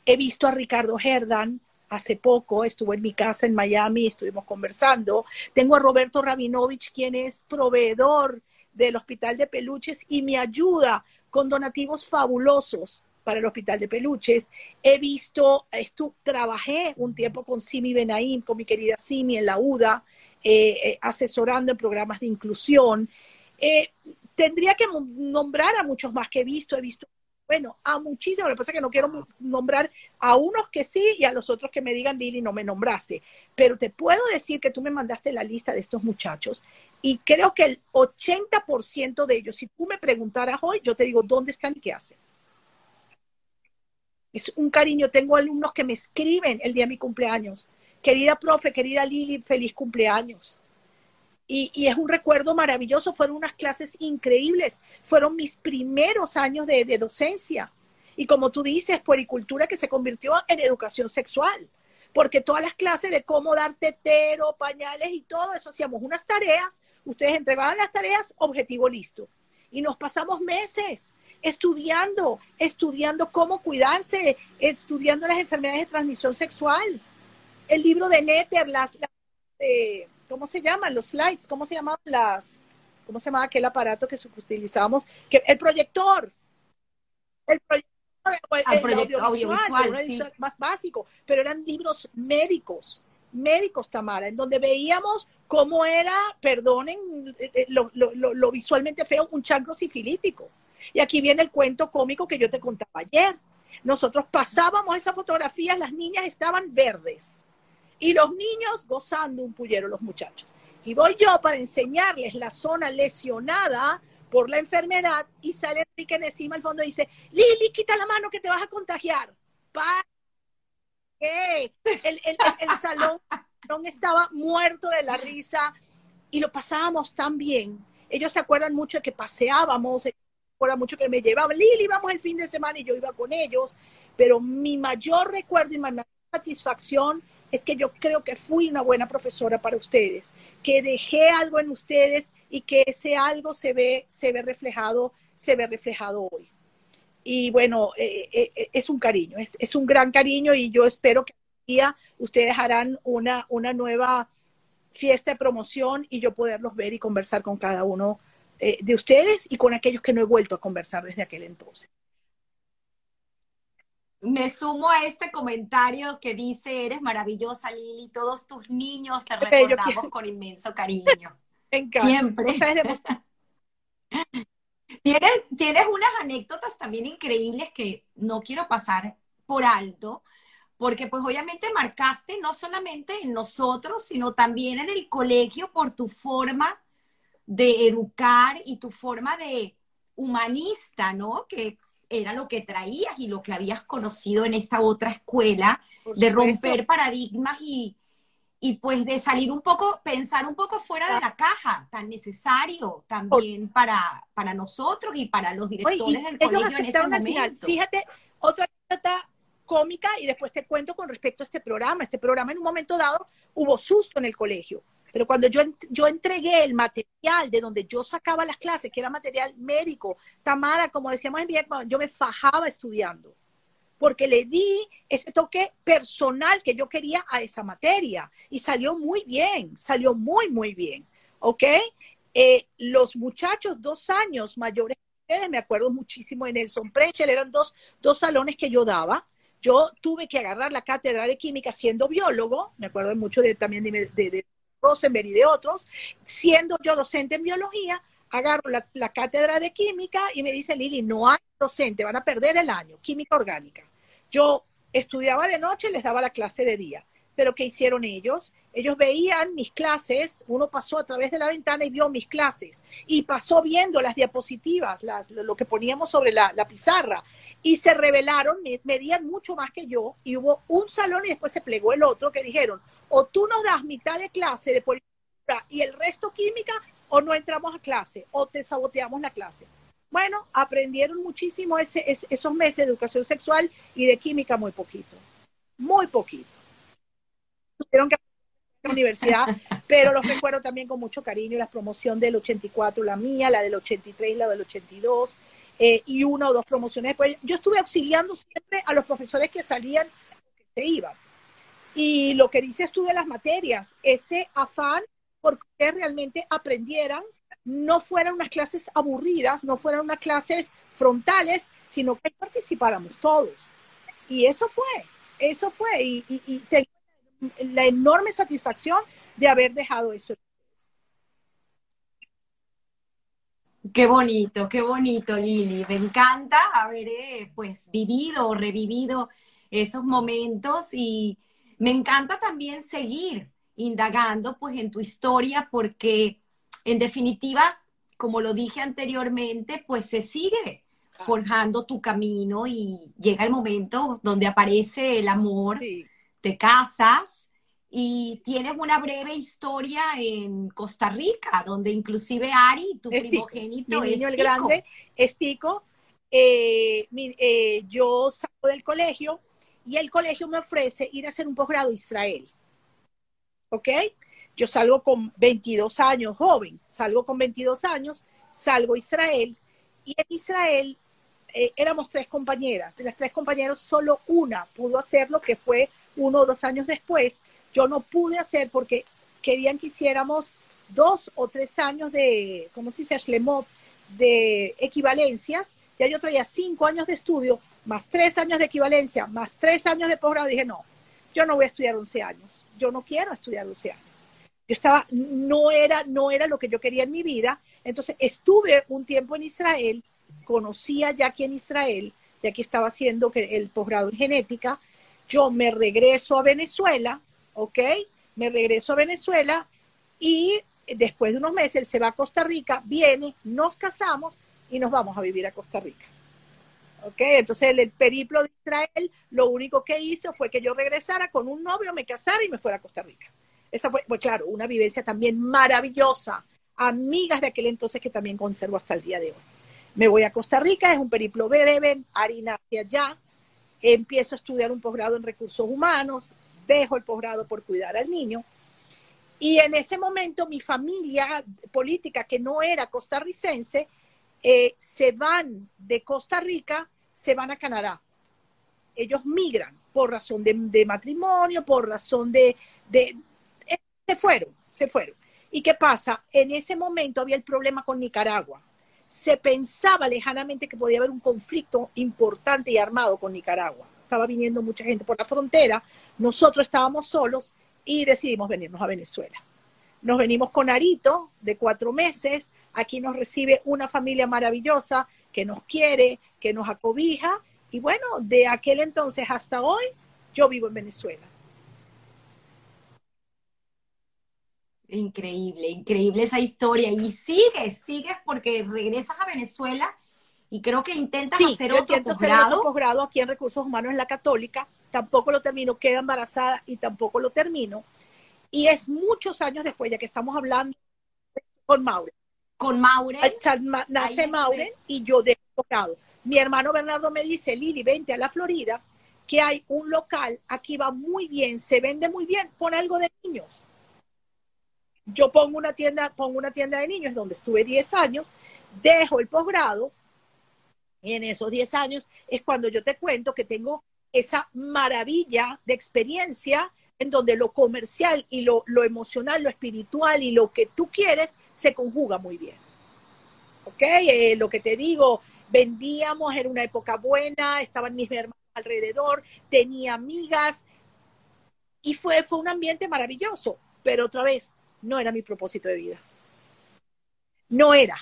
He visto a Ricardo Herdan hace poco, estuvo en mi casa en Miami, estuvimos conversando. Tengo a Roberto Rabinovich, quien es proveedor del Hospital de Peluches y me ayuda con donativos fabulosos para el Hospital de Peluches. He visto, estu trabajé un tiempo con Simi Benaim, con mi querida Simi en la UDA, eh, eh, asesorando en programas de inclusión. Eh, tendría que nombrar a muchos más que he visto. He visto bueno, a muchísimos, lo que pasa es que no quiero nombrar a unos que sí y a los otros que me digan, Lili, no me nombraste. Pero te puedo decir que tú me mandaste la lista de estos muchachos y creo que el 80% de ellos, si tú me preguntaras hoy, yo te digo, ¿dónde están y qué hacen? Es un cariño. Tengo alumnos que me escriben el día de mi cumpleaños. Querida profe, querida Lili, feliz cumpleaños. Y, es un recuerdo maravilloso, fueron unas clases increíbles, fueron mis primeros años de, docencia. Y como tú dices, puericultura que se convirtió en educación sexual, porque todas las clases de cómo dar tetero, pañales y todo eso, hacíamos unas tareas, ustedes entregaban las tareas, objetivo listo. Y nos pasamos meses estudiando, estudiando cómo cuidarse, estudiando las enfermedades de transmisión sexual. El libro de Netter, las, eh, ¿cómo se llaman? Los slides, ¿cómo se llamaban las, cómo se llamaba aquel aparato que utilizábamos? Que, el proyector. El proyector, audiovisual, más básico, pero eran libros médicos, médicos, Tamara, en donde veíamos cómo era, perdonen eh, eh, lo, lo visualmente feo, un chancro sifilítico. Y aquí viene el cuento cómico que yo te contaba ayer. Nosotros pasábamos esas fotografías, las niñas estaban verdes y los niños gozando un pullero, los muchachos. Y voy yo para enseñarles la zona lesionada por la enfermedad y sale Enrique encima al fondo y dice, Lili, quita la mano que te vas a contagiar. ¿Para qué? El, el, el salón estaba muerto de la risa y lo pasábamos tan bien. Ellos se acuerdan mucho de que paseábamos, se acuerdan mucho que me llevaban, Lili, vamos el fin de semana y yo iba con ellos, pero mi mayor recuerdo y mi mayor satisfacción es que yo creo que fui una buena profesora para ustedes, que dejé algo en ustedes y que ese algo se ve, se ve reflejado, se ve reflejado hoy. Y bueno, eh, eh, eh, es un cariño, es, un gran cariño y yo espero que un día ustedes harán una, una nueva fiesta de promoción y yo poderlos ver y conversar con cada uno de ustedes y con aquellos que no he vuelto a conversar desde aquel entonces me sumo a este comentario que dice, eres maravillosa, Lili, todos tus niños te recordamos con inmenso cariño. (laughs) Siempre. (laughs) tienes, tienes unas anécdotas también increíbles que no quiero pasar por alto, porque pues obviamente marcaste no solamente en nosotros, sino también en el colegio por tu forma de educar y tu forma de humanista, ¿no? Que era lo que traías y lo que habías conocido en esta otra escuela, de romper paradigmas y, y pues de salir un poco, pensar un poco fuera de la caja, tan necesario también para, para nosotros y para los directores del colegio en ese momento. Fíjate, otra anécdota cómica y después te cuento con respecto a este programa. Este programa en un momento dado hubo susto en el colegio. Pero cuando yo, yo entregué el material de donde yo sacaba las clases, que era material médico, Tamara, como decíamos en Vietnam, yo me fajaba estudiando, porque le di ese toque personal que yo quería a esa materia y salió muy bien, salió muy, muy bien. ¿Ok? Eh, los muchachos dos años mayores me acuerdo muchísimo en Nelson Precher, eran dos, dos salones que yo daba. Yo tuve que agarrar la cátedra de química siendo biólogo, me acuerdo mucho de, también de, de, Rosenberg y de otros, siendo yo docente en biología, agarro la, la, cátedra de química y me dice Lili, no hay docente, van a perder el año, química orgánica. Yo estudiaba de noche, les daba la clase de día pero ¿qué hicieron ellos? Ellos veían mis clases, uno pasó a través de la ventana y vio mis clases, y pasó viendo las diapositivas, las, lo que poníamos sobre la, pizarra, y se revelaron, medían mucho más que yo, y hubo un salón y después se plegó el otro que dijeron, o tú nos das mitad de clase de política y el resto química, o no entramos a clase, o te saboteamos la clase. Bueno, aprendieron muchísimo ese, esos meses de educación sexual y de química muy poquito, muy poquito tuvieron que la universidad, (laughs) pero los recuerdo también con mucho cariño, la promoción del 84, la mía, la del 83, la del 82, eh, y una o dos promociones después. Yo estuve auxiliando siempre a los profesores que salían, que se iban. Y lo que dices tú de las materias, ese afán porque realmente aprendieran, no fueran unas clases aburridas, no fueran unas clases frontales, sino que participáramos todos. Y eso fue, eso fue. Y, y la enorme satisfacción de haber dejado eso. Qué bonito, qué bonito, Lili. Me encanta haber eh, pues vivido o revivido esos momentos y me encanta también seguir indagando pues en tu historia porque en definitiva, como lo dije anteriormente, pues se sigue forjando tu camino y llega el momento donde aparece el amor te casas y tienes una breve historia en Costa Rica, donde inclusive Ari, tu primogénito, mi niño el grande, es Tico. Eh, eh, yo salgo del colegio y el colegio me ofrece ir a hacer un posgrado a Israel. ¿Ok? Yo salgo con 22 años, joven, salgo con 22 años, salgo a Israel y en Israel eh, éramos tres compañeras. De las tres compañeras, solo una pudo hacerlo, que fue uno o dos años después, yo no pude hacer porque querían que hiciéramos dos o tres años de, ¿cómo se dice? de equivalencias. Ya yo traía cinco años de estudio, más tres años de equivalencia, más tres años de posgrado. Dije, no, yo no voy a estudiar 11 años. Yo no quiero estudiar 11 años. Yo estaba, no era, no era lo que yo quería en mi vida. Entonces estuve un tiempo en Israel, conocía ya aquí en Israel, ya que estaba haciendo el posgrado en genética, yo me regreso a Venezuela, ¿ok? Me regreso a Venezuela y después de unos meses él se va a Costa Rica, viene, nos casamos y nos vamos a vivir a Costa Rica. ¿Ok? Entonces el, periplo de Israel, lo único que hizo fue que yo regresara con un novio, me casara y me fuera a Costa Rica. Esa fue, pues claro, una vivencia también maravillosa. Amigas de aquel entonces que también conservo hasta el día de hoy. Me voy a Costa Rica, es un periplo breve, harina hacia allá, empiezo a estudiar un posgrado en recursos humanos, dejo el posgrado por cuidar al niño. Y en ese momento mi familia política, que no era costarricense, eh, se van de Costa Rica, se van a Canadá. Ellos migran por razón de, matrimonio, por razón de, de... Se fueron, se fueron. ¿Y qué pasa? En ese momento había el problema con Nicaragua se pensaba lejanamente que podía haber un conflicto importante y armado con Nicaragua. Estaba viniendo mucha gente por la frontera, nosotros estábamos solos y decidimos venirnos a Venezuela. Nos venimos con Arito de cuatro meses, aquí nos recibe una familia maravillosa que nos quiere, que nos acobija y bueno, de aquel entonces hasta hoy yo vivo en Venezuela. Increíble, increíble esa historia. Y sigues, sigues porque regresas a Venezuela y creo que intentas hacer otro posgrado. posgrado aquí en Recursos Humanos en la Católica. Tampoco lo termino, queda embarazada y tampoco lo termino. Y es muchos años después, ya que estamos hablando con Maure. Con Maure. Nace Maure y yo de posgrado. Mi hermano Bernardo me dice, Lili, vente a la Florida, que hay un local, aquí va muy bien, se vende muy bien, pon algo de niños yo pongo una tienda, pongo una tienda de niños donde estuve 10 años, dejo el posgrado, y en esos 10 años es cuando yo te cuento que tengo esa maravilla de experiencia en donde lo comercial y lo, lo emocional, lo espiritual y lo que tú quieres se conjuga muy bien. ¿Ok? Eh, lo que te digo, vendíamos, era una época buena, estaban mis hermanos alrededor, tenía amigas y fue, fue un ambiente maravilloso, pero otra vez, no era mi propósito de vida. No era,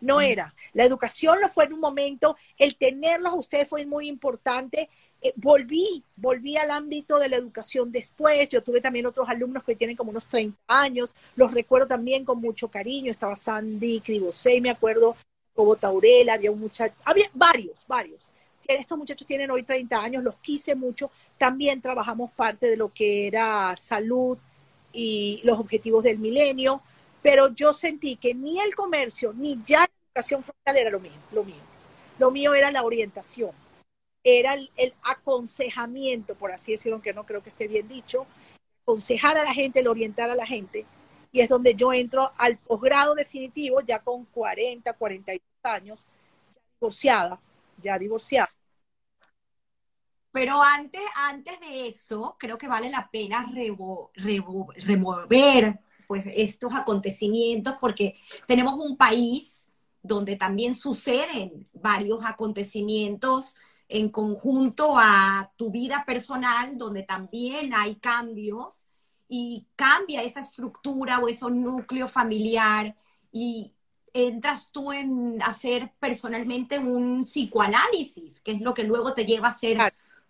no mm. era. La educación lo fue en un momento, el tenerlos a ustedes fue muy importante. Eh, volví, volví al ámbito de la educación después. Yo tuve también otros alumnos que tienen como unos 30 años, los recuerdo también con mucho cariño. Estaba Sandy Cribosey, me acuerdo, como Taurel, había un muchacho, había varios, varios. Estos muchachos tienen hoy 30 años, los quise mucho. También trabajamos parte de lo que era salud y los objetivos del milenio, pero yo sentí que ni el comercio ni ya la educación frontal era lo mío, lo mío. Lo mío era la orientación, era el, aconsejamiento, por así decirlo, aunque no creo que esté bien dicho, aconsejar a la gente, el orientar a la gente, y es donde yo entro al posgrado definitivo, ya con 40, 42 años, ya divorciada, ya divorciada. Pero antes, antes de eso, creo que vale la pena remover pues, estos acontecimientos porque tenemos un país donde también suceden varios acontecimientos en conjunto a tu vida personal, donde también hay cambios y cambia esa estructura o ese núcleo familiar y entras tú en hacer personalmente un psicoanálisis, que es lo que luego te lleva a hacer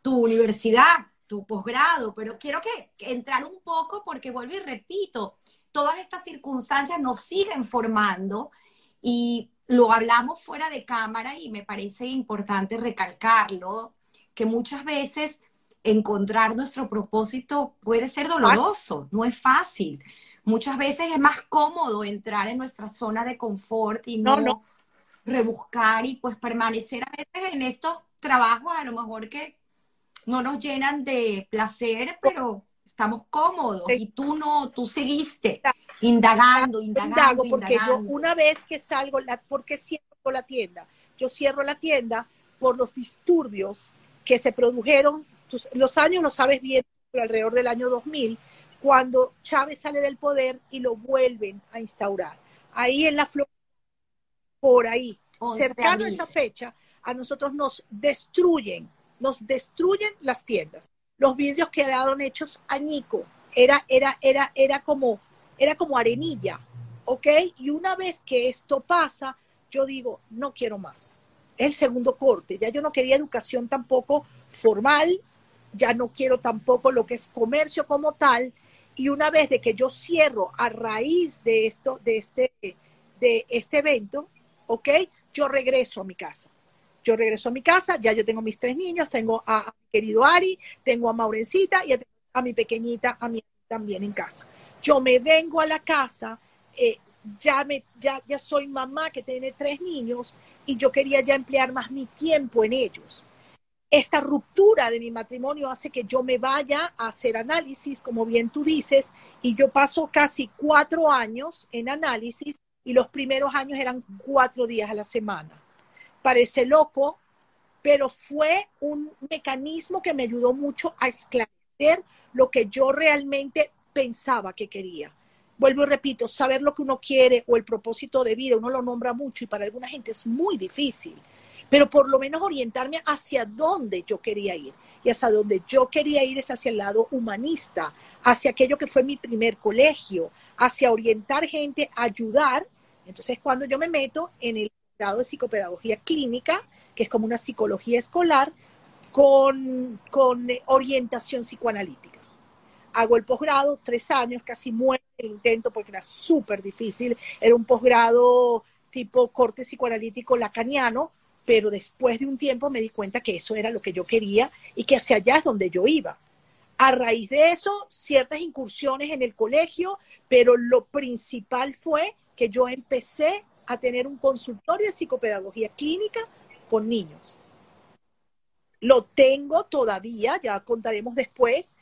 tu universidad, tu posgrado, pero quiero que, entrar un poco porque vuelvo y repito, todas estas circunstancias nos siguen formando y lo hablamos fuera de cámara y me parece importante recalcarlo, que muchas veces encontrar nuestro propósito puede ser doloroso, no es fácil. Muchas veces es más cómodo entrar en nuestra zona de confort y no, rebuscar y pues permanecer a veces en estos trabajos a lo mejor que no nos llenan de placer, pero estamos cómodos. Y tú no, tú seguiste indagando, indagando, porque yo una vez que salgo, la, porque cierro la tienda? Yo cierro la tienda por los disturbios que se produjeron los años no sabes bien, alrededor del año 2000, cuando Chávez sale del poder y lo vuelven a instaurar. Ahí en la Florida, por ahí, cercano a esa fecha, a nosotros nos destruyen, nos destruyen las tiendas. Los vidrios quedaron hechos añico, era, era, era, era como, era como arenilla, ¿ok? Y una vez que esto pasa, yo digo, no quiero más. El segundo corte, ya yo no quería educación tampoco formal, ya no quiero tampoco lo que es comercio como tal. Y una vez de que yo cierro a raíz de esto, de este, de este evento, ¿ok? Yo regreso a mi casa. Yo regreso a mi casa, ya yo tengo mis tres niños, tengo a, mi querido Ari, tengo a Maurencita y a, mi pequeñita, a mí también en casa. Yo me vengo a la casa, eh, ya, me, ya, ya soy mamá que tiene tres niños y yo quería ya emplear más mi tiempo en ellos esta ruptura de mi matrimonio hace que yo me vaya a hacer análisis, como bien tú dices, y yo paso casi cuatro años en análisis y los primeros años eran cuatro días a la semana. Parece loco, pero fue un mecanismo que me ayudó mucho a esclarecer lo que yo realmente pensaba que quería. Vuelvo y repito, saber lo que uno quiere o el propósito de vida, uno lo nombra mucho y para alguna gente es muy difícil pero por lo menos orientarme hacia dónde yo quería ir. Y hacia donde yo quería ir es hacia el lado humanista, hacia aquello que fue mi primer colegio, hacia orientar gente, ayudar. Entonces, cuando yo me meto en el grado de psicopedagogía clínica, que es como una psicología escolar, con, con orientación psicoanalítica. Hago el posgrado, tres años, casi muero el intento porque era súper difícil. Era un posgrado tipo corte psicoanalítico lacaniano, pero después de un tiempo me di cuenta que eso era lo que yo quería y que hacia allá es donde yo iba. A raíz de eso, ciertas incursiones en el colegio, pero lo principal fue que yo empecé a tener un consultorio de psicopedagogía clínica con niños. Lo tengo todavía, ya contaremos después,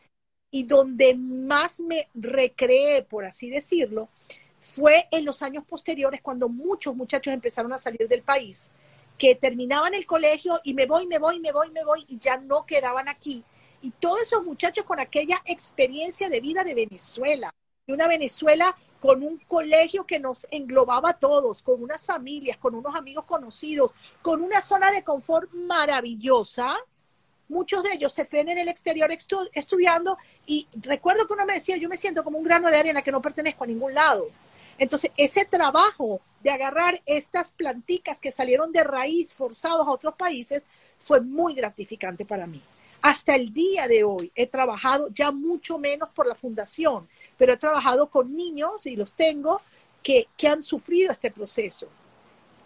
y donde más me recreé, por así decirlo, fue en los años posteriores cuando muchos muchachos empezaron a salir del país, que terminaban el colegio y me voy, me voy, me voy, me voy y ya no quedaban aquí. Y todos esos muchachos con aquella experiencia de vida de Venezuela, de una Venezuela con un colegio que nos englobaba a todos, con unas familias, con unos amigos conocidos, con una zona de confort maravillosa. Muchos de ellos se ven en el exterior estudiando y recuerdo que uno me decía, yo me siento como un grano de arena que no pertenezco a ningún lado. Entonces, ese trabajo de agarrar estas planticas que salieron de raíz forzados a otros países fue muy gratificante para mí. Hasta el día de hoy he trabajado ya mucho menos por la fundación, pero he trabajado con niños y los tengo que, han sufrido este proceso.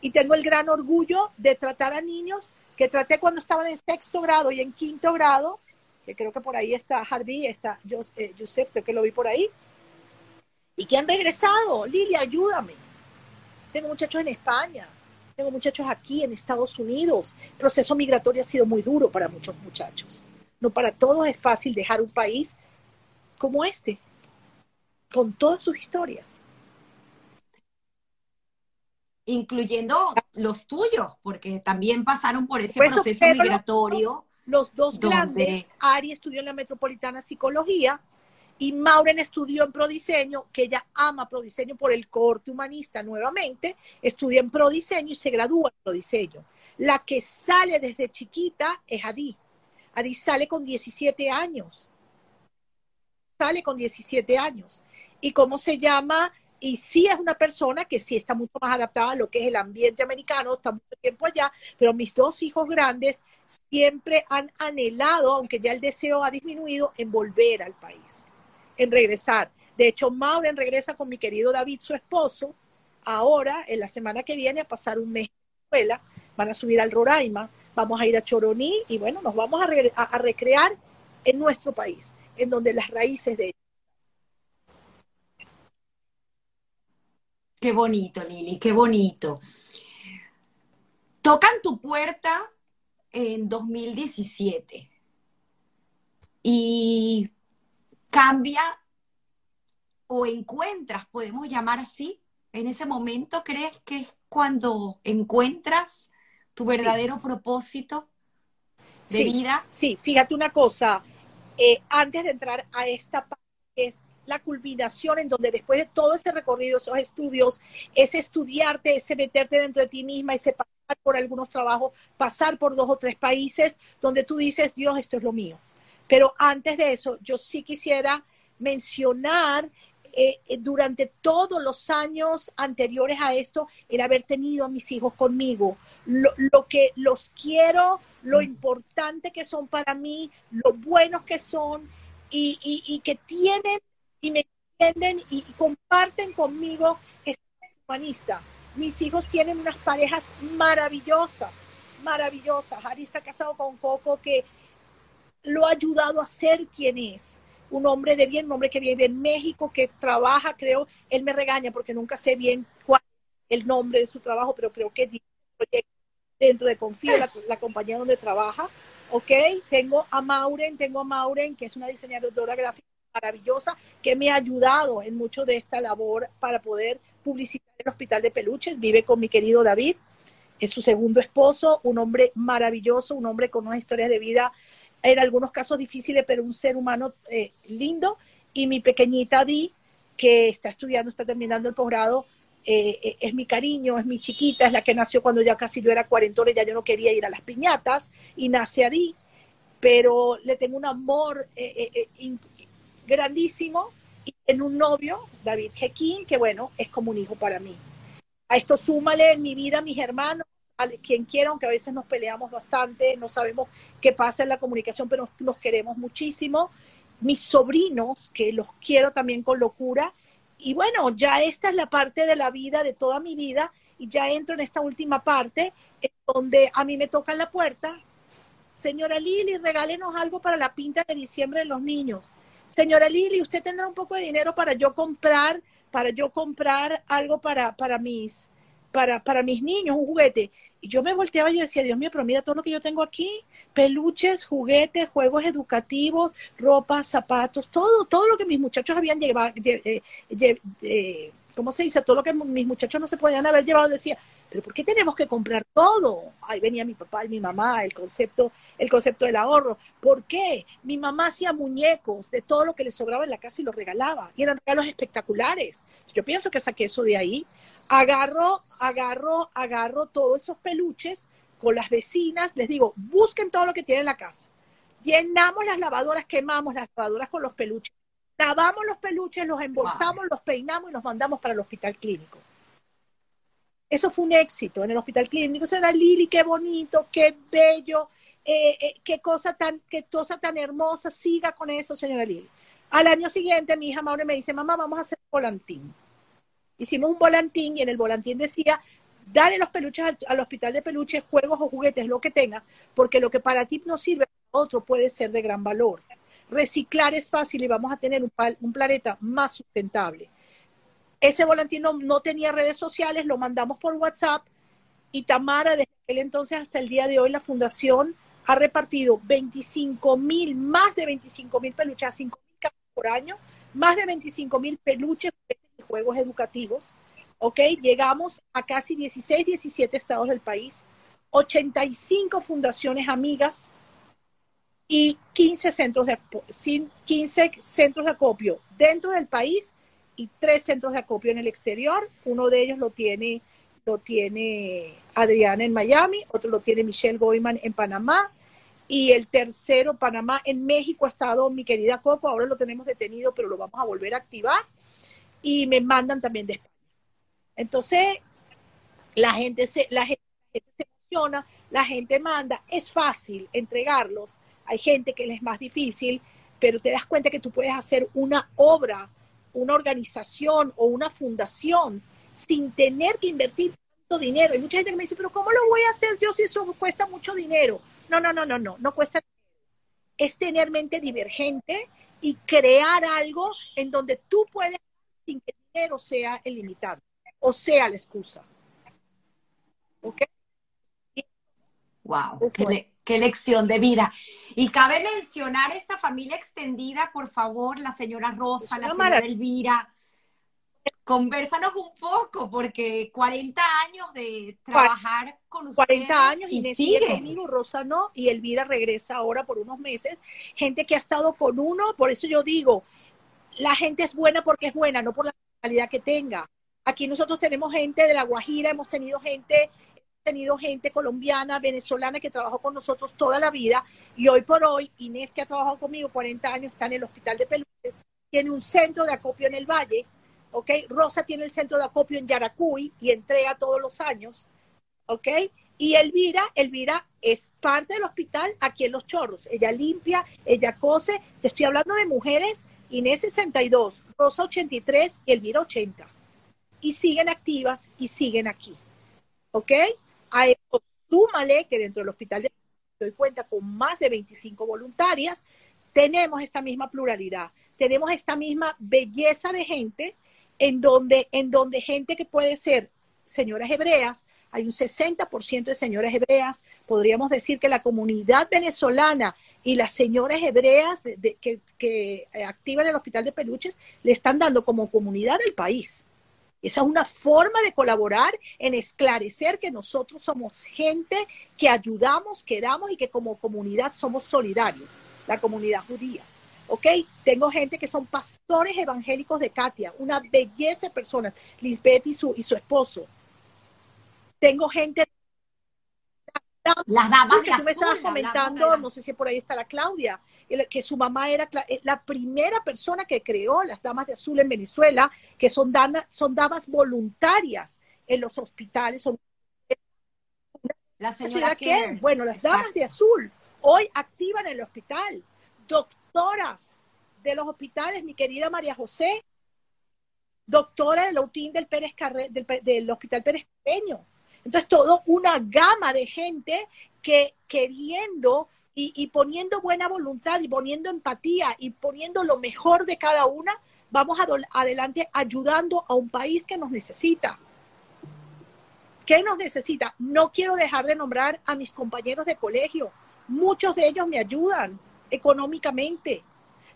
Y tengo el gran orgullo de tratar a niños que traté cuando estaban en sexto grado y en quinto grado, que creo que por ahí está Harvey, está eh, Joseph, creo que lo vi por ahí, y que han regresado. Lilia, ayúdame. Tengo muchachos en España, tengo muchachos aquí en Estados Unidos. El proceso migratorio ha sido muy duro para muchos muchachos. No para todos es fácil dejar un país como este con todas sus historias. Incluyendo los tuyos, porque también pasaron por ese proceso migratorio. Los, dos grandes, Ari estudió en la Metropolitana Psicología y Mauren estudió en Prodiseño, que ella ama Prodiseño por el corte humanista nuevamente, estudia en Prodiseño y se gradúa en Prodiseño. La que sale desde chiquita es Adi. Adi sale con 17 años. Sale con 17 años y cómo se llama, y sí es una persona que sí está mucho más adaptada a lo que es el ambiente americano, está mucho tiempo allá, pero mis dos hijos grandes siempre han anhelado, aunque ya el deseo ha disminuido, en volver al país, en regresar. De hecho, Maureen regresa con mi querido David, su esposo, ahora, en la semana que viene, a pasar un mes en la escuela, van a subir al Roraima, vamos a ir a Choroní y bueno, nos vamos a, a recrear en nuestro país, en donde las raíces de Qué bonito, Lili, qué bonito. Tocan tu puerta en 2017 y cambia o encuentras, podemos llamar así, en ese momento, ¿crees que es cuando encuentras tu verdadero propósito de vida? Sí, fíjate una cosa, eh, antes de entrar a esta parte, la culminación en donde después de todo ese recorrido, esos estudios, ese estudiarte, ese meterte dentro de ti misma, ese pasar por algunos trabajos, pasar por dos o tres países donde tú dices, Dios, esto es lo mío. Pero antes de eso, yo sí quisiera mencionar eh, eh, durante todos los años anteriores a esto, el haber tenido a mis hijos conmigo, lo, que los quiero, lo importante que son para mí, lo buenos que son y, y que tienen y me entienden y, comparten conmigo este humanista. Mis hijos tienen unas parejas maravillosas, maravillosas. Ari está casado con Coco que lo ha ayudado a ser quien es. Un hombre de bien, un hombre que vive en México, que trabaja, creo, él me regaña porque nunca sé bien cuál es el nombre de su trabajo, pero creo que dentro de Confío, la, la compañía donde trabaja. ¿ok? Tengo a Mauren, tengo a Mauren, que es una diseñadora gráfica maravillosa que me ha ayudado en mucho de esta labor para poder publicitar el Hospital de Peluches. Vive con mi querido David, es su segundo esposo, un hombre maravilloso, un hombre con unas historias de vida en algunos casos difíciles, pero un ser humano eh, lindo. Y mi pequeñita Di, que está estudiando, está terminando el posgrado, eh, eh, es mi cariño, es mi chiquita, es la que nació cuando ya casi yo era cuarentona ya yo no quería ir a las piñatas, y nace a Di, pero le tengo un amor grandísimo y en un novio, David Jequín, que bueno, es como un hijo para mí. A esto súmale en mi vida mis hermanos, a quien quiera, aunque a veces nos peleamos bastante, no sabemos qué pasa en la comunicación, pero nos queremos muchísimo. Mis sobrinos, que los quiero también con locura. Y bueno, ya esta es la parte de la vida, de toda mi vida, y ya entro en esta última parte, donde a mí me tocan la puerta. Señora Lili, regálenos algo para la pinta de diciembre de los niños señora Lili, usted tendrá un poco de dinero para yo comprar, para yo comprar algo para, para mis, para, para mis niños, un juguete. Y yo me volteaba y decía, Dios mío, pero mira todo lo que yo tengo aquí, peluches, juguetes, juegos educativos, ropa, zapatos, todo, todo lo que mis muchachos habían llevado, eh, eh, ¿cómo se dice? Todo lo que mis muchachos no se podían haber llevado, decía, pero ¿por qué tenemos que comprar todo? Ahí venía mi papá y mi mamá, el concepto, el concepto del ahorro. ¿Por qué? Mi mamá hacía muñecos de todo lo que le sobraba en la casa y los regalaba. Y eran regalos espectaculares. Yo pienso que saqué eso de ahí. Agarro, agarro, agarro todos esos peluches con las vecinas. Les digo, busquen todo lo que tienen en la casa. Llenamos las lavadoras, quemamos las lavadoras con los peluches lavamos los peluches, los embolsamos, los peinamos y los mandamos para el hospital clínico. Eso fue un éxito en el hospital clínico. Eso era Lili, qué bonito, qué bello, eh, eh, qué cosa tan, qué cosa tan hermosa. Siga con eso, señora Lili. Al año siguiente, mi hija Maure me dice, mamá, vamos a hacer un volantín. Hicimos un volantín y en el volantín decía, dale los peluches al, hospital de peluches, juegos o juguetes, lo que tenga, porque lo que para ti no sirve, para otro puede ser de gran valor. Reciclar es fácil y vamos a tener un, planeta más sustentable. Ese volantín no, tenía redes sociales, lo mandamos por WhatsApp y Tamara, desde aquel entonces hasta el día de hoy, la fundación ha repartido 25 mil, más de 25 mil peluches, 5 mil por año, más de 25 mil peluches y juegos educativos. ¿Ok? Llegamos a casi 16, 17 estados del país, 85 fundaciones amigas, y 15 centros de, 15 centros de acopio dentro del país y tres centros de acopio en el exterior. Uno de ellos lo tiene, lo tiene Adriana en Miami, otro lo tiene Michelle Goyman en Panamá y el tercero, Panamá, en México ha estado mi querida Coco, ahora lo tenemos detenido, pero lo vamos a volver a activar y me mandan también de España. Entonces, la gente se, la gente se emociona, la gente manda, es fácil entregarlos hay gente que les es más difícil, pero te das cuenta que tú puedes hacer una obra, una organización o una fundación sin tener que invertir tanto dinero. Hay mucha gente que me dice, pero ¿cómo lo voy a hacer yo si eso cuesta mucho dinero? No, no, no, no, no, no cuesta Es tener mente divergente y crear algo en donde tú puedes sin que el dinero sea el limitado o sea la excusa. ¿Ok? Wow, qué lección de vida. Y cabe mencionar esta familia extendida, por favor, la señora Rosa, la señora Elvira. Conversanos un poco, porque 40 años de trabajar con ustedes. 40 años y sigue conmigo, Rosa no, y Elvira regresa ahora por unos meses. Gente que ha estado con uno, por eso yo digo, la gente es buena porque es buena, no por la calidad que tenga. Aquí nosotros tenemos gente de La Guajira, hemos tenido gente tenido gente colombiana, venezolana que trabajó con nosotros toda la vida y hoy por hoy Inés que ha trabajado conmigo 40 años está en el hospital de Peluches, tiene un centro de acopio en el Valle, ¿ok? Rosa tiene el centro de acopio en Yaracuy y entrega todos los años, ¿ok? Y Elvira, Elvira es parte del hospital aquí en Los Chorros. Ella limpia, ella cose. Te estoy hablando de mujeres, Inés 62, Rosa 83 y Elvira 80. Y siguen activas y siguen aquí. ¿Ok? A eso súmale que dentro del hospital de doy cuenta con más de 25 voluntarias, tenemos esta misma pluralidad, tenemos esta misma belleza de gente en donde, en donde gente que puede ser señoras hebreas, hay un 60% de señoras hebreas, podríamos decir que la comunidad venezolana y las señoras hebreas que, que activan el hospital de peluches le están dando como comunidad el país. Esa es una forma de colaborar en esclarecer que nosotros somos gente que ayudamos, que damos y que como comunidad somos solidarios, la comunidad judía. ¿Ok? Tengo gente que son pastores evangélicos de Katia, una belleza de personas, Lisbeth y su, y su esposo. Tengo gente las damas que tú me estabas comentando, no sé si por ahí está la Claudia, que su mamá era eh, la primera persona que creó las damas de azul en Venezuela, que son, son damas voluntarias en los hospitales. Son, la señora que, bueno, las damas de azul hoy activan el hospital, doctoras de los hospitales, mi querida María José, doctora de Lautín del, Pérez del, del Hospital Pérez Peño entonces, todo una gama de gente que queriendo y, poniendo buena voluntad y poniendo empatía y poniendo lo mejor de cada una, vamos adelante ayudando a un país que nos necesita. ¿Qué nos necesita? No quiero dejar de nombrar a mis compañeros de colegio. Muchos de ellos me ayudan económicamente.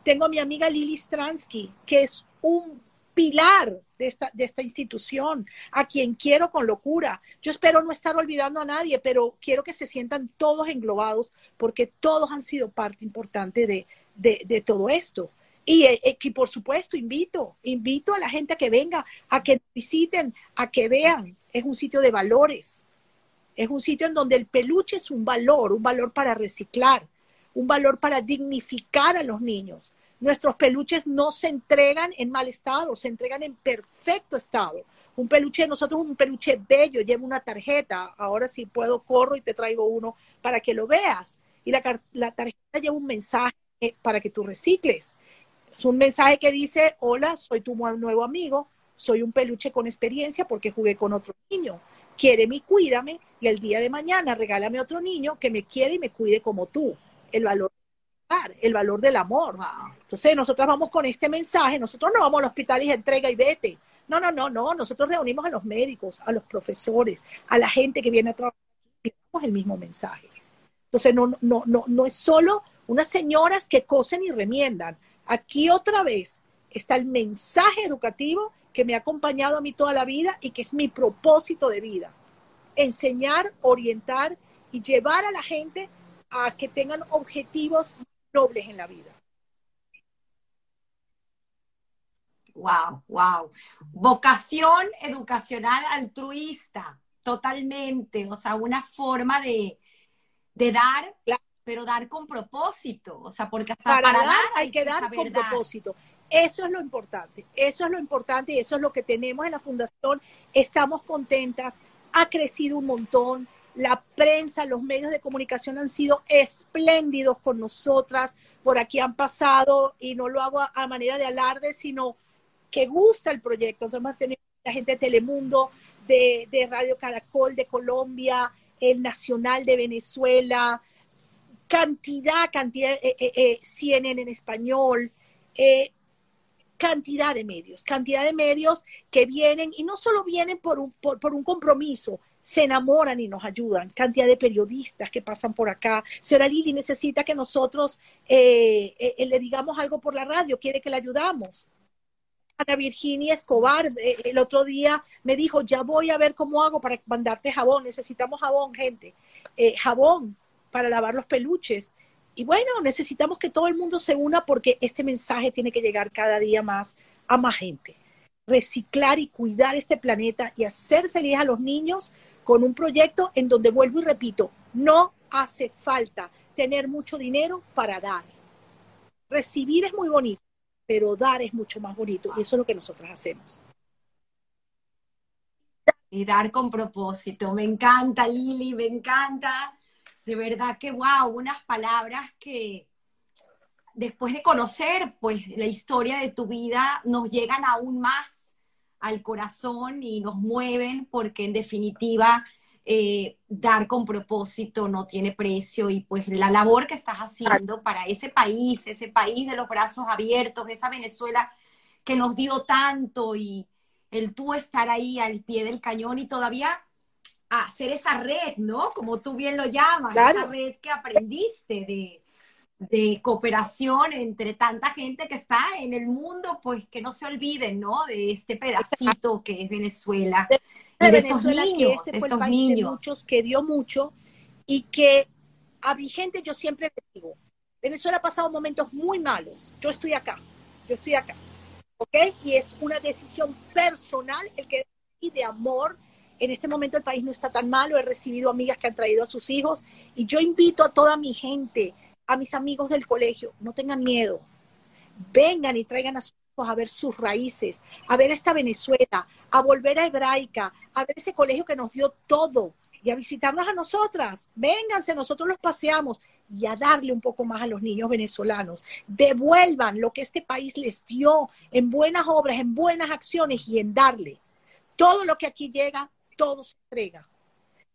Tengo a mi amiga Lili Stransky, que es un pilar de esta, institución, a quien quiero con locura. Yo espero no estar olvidando a nadie, pero quiero que se sientan todos englobados porque todos han sido parte importante de, todo esto. Y, eh, y, por supuesto invito, invito a la gente a que venga, a que visiten, a que vean. Es un sitio de valores. Es un sitio en donde el peluche es un valor, un valor para reciclar, un valor para dignificar a los niños. Nuestros peluches no se entregan en mal estado, se entregan en perfecto estado. Un peluche nosotros un peluche bello, lleva una tarjeta. Ahora sí puedo, corro y te traigo uno para que lo veas. Y la, la tarjeta lleva un mensaje para que tú recicles. Es un mensaje que dice, hola, soy tu nuevo amigo, soy un peluche con experiencia porque jugué con otro niño. Quiéreme y cuídame y el día de mañana regálame otro niño que me quiere y me cuide como tú. El valor el valor del amor. Entonces, nosotros vamos con este mensaje, nosotros no vamos al hospital y entrega y vete. No, no, no, no, nosotros reunimos a los médicos, a los profesores, a la gente que viene a trabajar y damos el mismo mensaje. Entonces, no, no, no, no es solo unas señoras que cosen y remiendan. Aquí otra vez está el mensaje educativo que me ha acompañado a mí toda la vida y que es mi propósito de vida. Enseñar, orientar y llevar a la gente a que tengan objetivos nobles en la vida. Wow, wow. Vocación educacional altruista, totalmente. O sea, una forma de, dar, pero dar con propósito. O sea, porque hasta para, dar, hay que dar con propósito. Eso es lo importante, eso es lo importante y eso es lo que tenemos en la fundación. Estamos contentas, ha crecido un montón, la prensa, los medios de comunicación han sido espléndidos con nosotras, por aquí han pasado y no lo hago a, manera de alarde, sino que gusta el proyecto. Entonces tenido la gente de Telemundo, de, Radio Caracol de Colombia, el Nacional de Venezuela, cantidad, cantidad, eh, eh, eh CNN en español, eh, cantidad de medios, cantidad de medios que vienen y no solo vienen por un, por, un compromiso, se enamoran y nos ayudan. Cantidad de periodistas que pasan por acá. Señora Lili necesita que nosotros eh, eh, le digamos algo por la radio, quiere que le ayudamos. Ana Virginia Escobar eh, el otro día me dijo, ya voy a ver cómo hago para mandarte jabón. Necesitamos jabón, gente. jabón para lavar los peluches. Y bueno, necesitamos que todo el mundo se una porque este mensaje tiene que llegar cada día más a más gente. Reciclar y cuidar este planeta y hacer feliz a los niños con un proyecto en donde vuelvo y repito, no hace falta tener mucho dinero para dar. Recibir es muy bonito, pero dar es mucho más bonito y eso es lo que nosotros hacemos. Y dar con propósito. Me encanta, Lili, me encanta de verdad que, wow, unas palabras que después de conocer pues la historia de tu vida nos llegan aún más al corazón y nos mueven porque en definitiva eh, dar con propósito no tiene precio y pues la labor que estás haciendo para ese país, ese país de los brazos abiertos, esa Venezuela que nos dio tanto y el tú estar ahí al pie del cañón y todavía hacer esa red, ¿no? Como tú bien lo llamas, esa red que aprendiste de, de, cooperación entre tanta gente que está en el mundo, pues que no se olviden, ¿no? De este pedacito que es Venezuela. De, y de estos niños, este estos niños. muchos que dio mucho y que a mi gente yo siempre les digo, Venezuela ha pasado momentos muy malos. Yo estoy acá, yo estoy acá. ¿Ok? Y es una decisión personal el que y de amor en este momento el país no está tan malo, he recibido amigas que han traído a sus hijos y yo invito a toda mi gente, a mis amigos del colegio, no tengan miedo, vengan y traigan a sus hijos a ver sus raíces, a ver esta Venezuela, a volver a Hebraica, a ver ese colegio que nos dio todo y a visitarnos a nosotras. Vénganse, nosotros los paseamos y a darle un poco más a los niños venezolanos. Devuelvan lo que este país les dio en buenas obras, en buenas acciones y en darle. Todo lo que aquí llega, todo se entrega.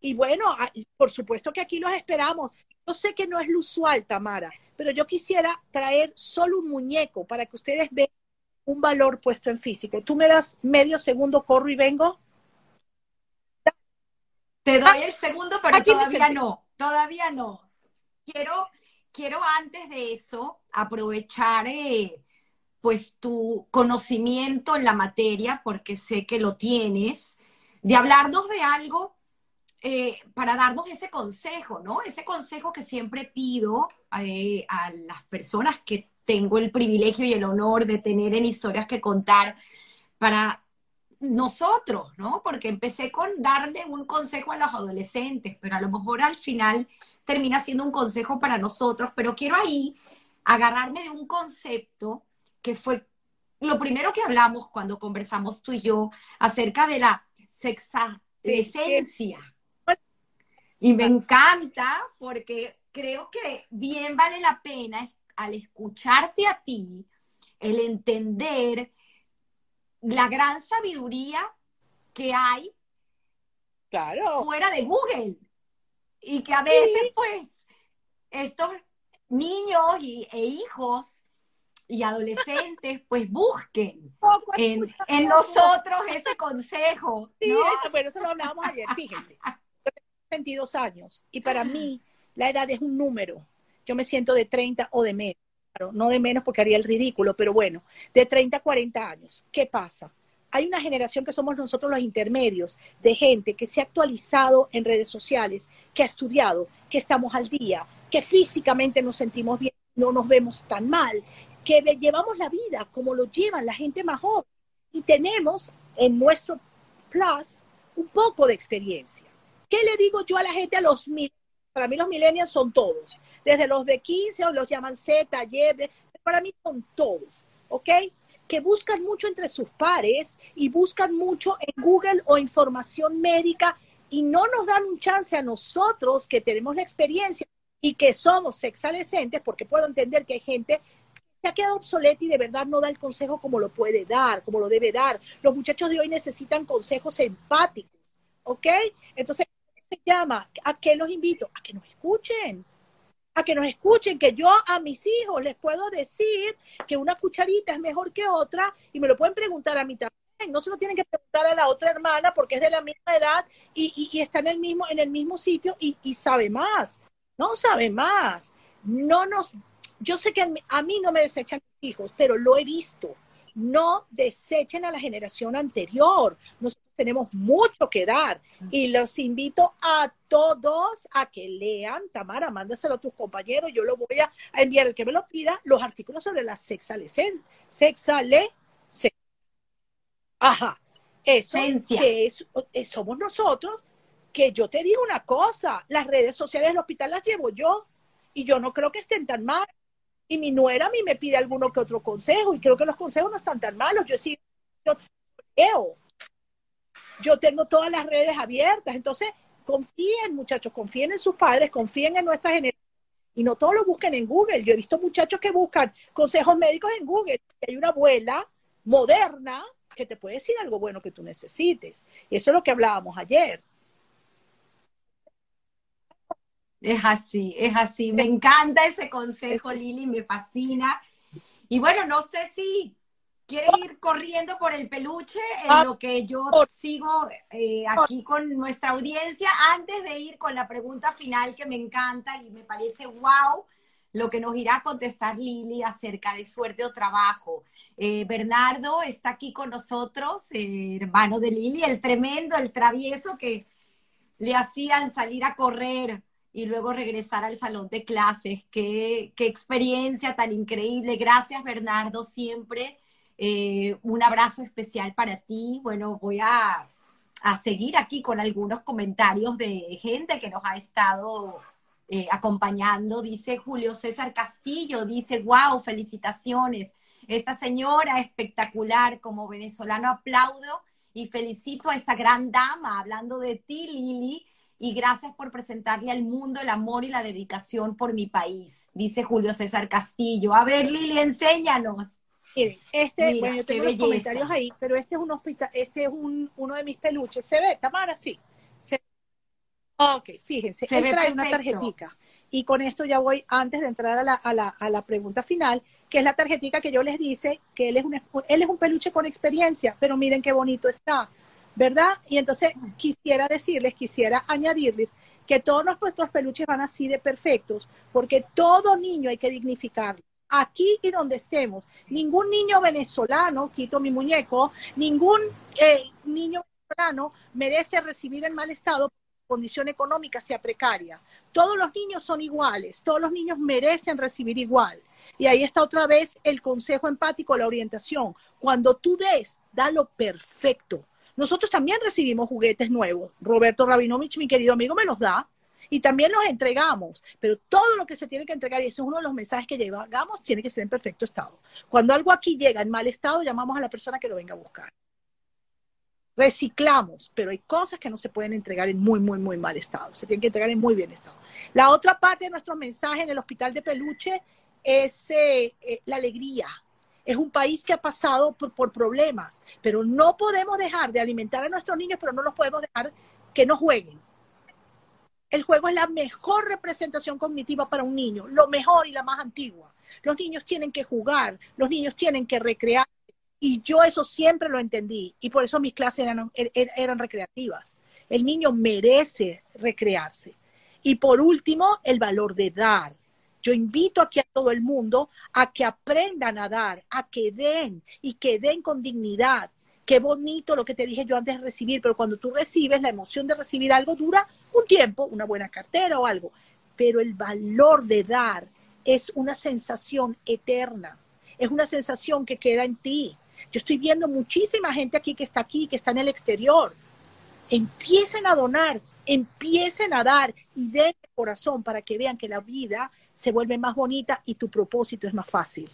Y bueno, ah, por supuesto que aquí los esperamos. Yo sé que no es lo usual, Tamara, pero yo quisiera traer solo un muñeco para que ustedes vean un valor puesto en físico. Tú me das medio segundo, corro y vengo. Te doy el segundo, pero todavía no, todavía no. Quiero, quiero antes de eso aprovechar eh, pues tu conocimiento en la materia, porque sé que lo tienes, de hablarnos de algo eh, para darnos ese consejo, ¿no? Ese consejo que siempre pido eh, a las personas que tengo el privilegio y el honor de tener en historias que contar para nosotros, ¿no? Porque empecé con darle un consejo a los adolescentes, pero a lo mejor al final termina siendo un consejo para nosotros, pero quiero ahí agarrarme de un concepto que fue lo primero que hablamos cuando conversamos tú y yo acerca de la sexadolescencia. Y me encanta porque creo que bien vale la pena al escucharte a ti el entender la gran sabiduría que hay fuera de Google. Y que a veces, pues, estos niños y, e hijos y adolescentes, pues busquen (laughs) en, nosotros ese consejo. ¿no? bueno, eso lo hablábamos ayer. Fíjense, (laughs) 22 años y para mí la edad es un número. Yo me siento de 30 o de menos no de menos porque haría el ridículo, pero bueno, de 30 a 40 años. ¿Qué pasa? Hay una generación que somos nosotros los intermedios de gente que se ha actualizado en redes sociales, que ha estudiado, que estamos al día, que físicamente nos sentimos bien, no nos vemos tan mal, que llevamos la vida como lo llevan la gente más joven y tenemos en nuestro plus un poco de experiencia. ¿Qué le digo yo a la gente a los mil? Para mí los millennials son todos desde los de 15 o los llaman Z, Y, para mí son todos, ¿ok? Que buscan mucho entre sus pares y buscan mucho en Google o información médica y no nos dan un chance a nosotros que tenemos la experiencia y que somos sexadolescentes, porque puedo entender que hay gente que ha quedado obsoleta y de verdad no da el consejo como lo puede dar, como lo debe dar. Los muchachos de hoy necesitan consejos empáticos, ¿ok? Entonces, llama? ¿A qué los invito? A que nos escuchen a que nos escuchen, que yo a mis hijos les puedo decir que una cucharita es mejor que otra y me lo pueden preguntar a mí también. No se lo tienen que preguntar a la otra hermana porque es de la misma edad y, está en el mismo, en el mismo sitio y, y, sabe más. No sabe más. No nos, yo sé que a mí no me desechan mis hijos, pero lo he visto. No desechen a la generación anterior. Nosotros tenemos mucho que dar. Y los invito a todos a que lean, Tamara, mándaselo a tus compañeros, yo lo voy a, enviar. El que me lo pida, los artículos sobre la sexalescencia. Sexale, ajá, eso que es, eh, somos nosotros, que yo te digo una cosa, las redes sociales del hospital las llevo yo. Y yo no creo que estén tan mal. Y mi nuera a mí me pide alguno que otro consejo y creo que los consejos no están tan malos. Yo sí, yo yo tengo todas las redes abiertas. Entonces, confíen, muchachos, confíen en sus padres, confíen en nuestra generación. Y no todos lo busquen en Google. Yo he visto muchachos que buscan consejos médicos en Google. Hay una abuela moderna que te puede decir algo bueno que tú necesites. Y eso es lo que hablábamos ayer. Es así, es así. Me encanta ese consejo, Lili, me fascina. Y bueno, no sé si ¿Quieres ir corriendo por el peluche en ah, lo que yo sigo eh, aquí con nuestra audiencia? Antes de ir con la pregunta final que me encanta y me parece wow lo que nos irá a contestar Lili acerca de suerte o trabajo. Eh, Bernardo está aquí con nosotros, eh, hermano de Lili, el tremendo, el travieso que le hacían salir a correr y luego regresar al salón de clases. Qué, qué experiencia tan increíble. Gracias, Bernardo, siempre eh, un abrazo especial para ti. Bueno, voy a, seguir aquí con algunos comentarios de gente que nos ha estado eh, acompañando. Dice Julio César Castillo, dice, wow, felicitaciones. Esta señora espectacular, como venezolano aplaudo y felicito a esta gran dama, hablando de ti, Lili, y gracias por presentarle al mundo el amor y la dedicación por mi país, dice Julio César Castillo. A ver, Lili, enséñanos. Miren, este, bueno, yo tengo los comentarios ahí, pero este es un este es un, uno de mis peluches. ¿Se ve, Tamara? Sí. Se... Ok, fíjense, Se él trae una tarjetita. Y con esto ya voy, antes de entrar a la, a, la, a la pregunta final, que es la tarjetita que yo les dice que él es, un, él es un peluche con experiencia, pero miren qué bonito está. ¿Verdad? Y entonces quisiera decirles, quisiera añadirles que todos nuestros peluches van así de perfectos, porque todo niño hay que dignificarlo. Aquí y donde estemos, ningún niño venezolano, quito mi muñeco, ningún eh, niño venezolano merece recibir en mal estado condición económica sea precaria. Todos los niños son iguales, todos los niños merecen recibir igual. Y ahí está otra vez el consejo empático, la orientación. Cuando tú des, da lo perfecto. Nosotros también recibimos juguetes nuevos. Roberto Rabinovich, mi querido amigo, me los da. Y también los entregamos, pero todo lo que se tiene que entregar, y ese es uno de los mensajes que llevamos, tiene que ser en perfecto estado. Cuando algo aquí llega en mal estado, llamamos a la persona que lo venga a buscar reciclamos, pero hay cosas que no se pueden entregar en muy, muy, muy mal estado. Se tienen que entregar en muy bien estado. La otra parte de nuestro mensaje en el Hospital de Peluche es eh, eh, la alegría. Es un país que ha pasado por, problemas, pero no podemos dejar de alimentar a nuestros niños, pero no los podemos dejar que no jueguen. El juego es la mejor representación cognitiva para un niño, lo mejor y la más antigua. Los niños tienen que jugar, los niños tienen que recrear, y yo eso siempre lo entendí y por eso mis clases eran, er, er, eran recreativas. El niño merece recrearse. Y por último, el valor de dar. Yo invito aquí a todo el mundo a que aprendan a dar, a que den y que den con dignidad. Qué bonito lo que te dije yo antes de recibir, pero cuando tú recibes, la emoción de recibir algo dura un tiempo, una buena cartera o algo. Pero el valor de dar es una sensación eterna, es una sensación que queda en ti. Yo estoy viendo muchísima gente aquí que está aquí, que está en el exterior. Empiecen a donar, empiecen a dar y den corazón para que vean que la vida se vuelve más bonita y tu propósito es más fácil.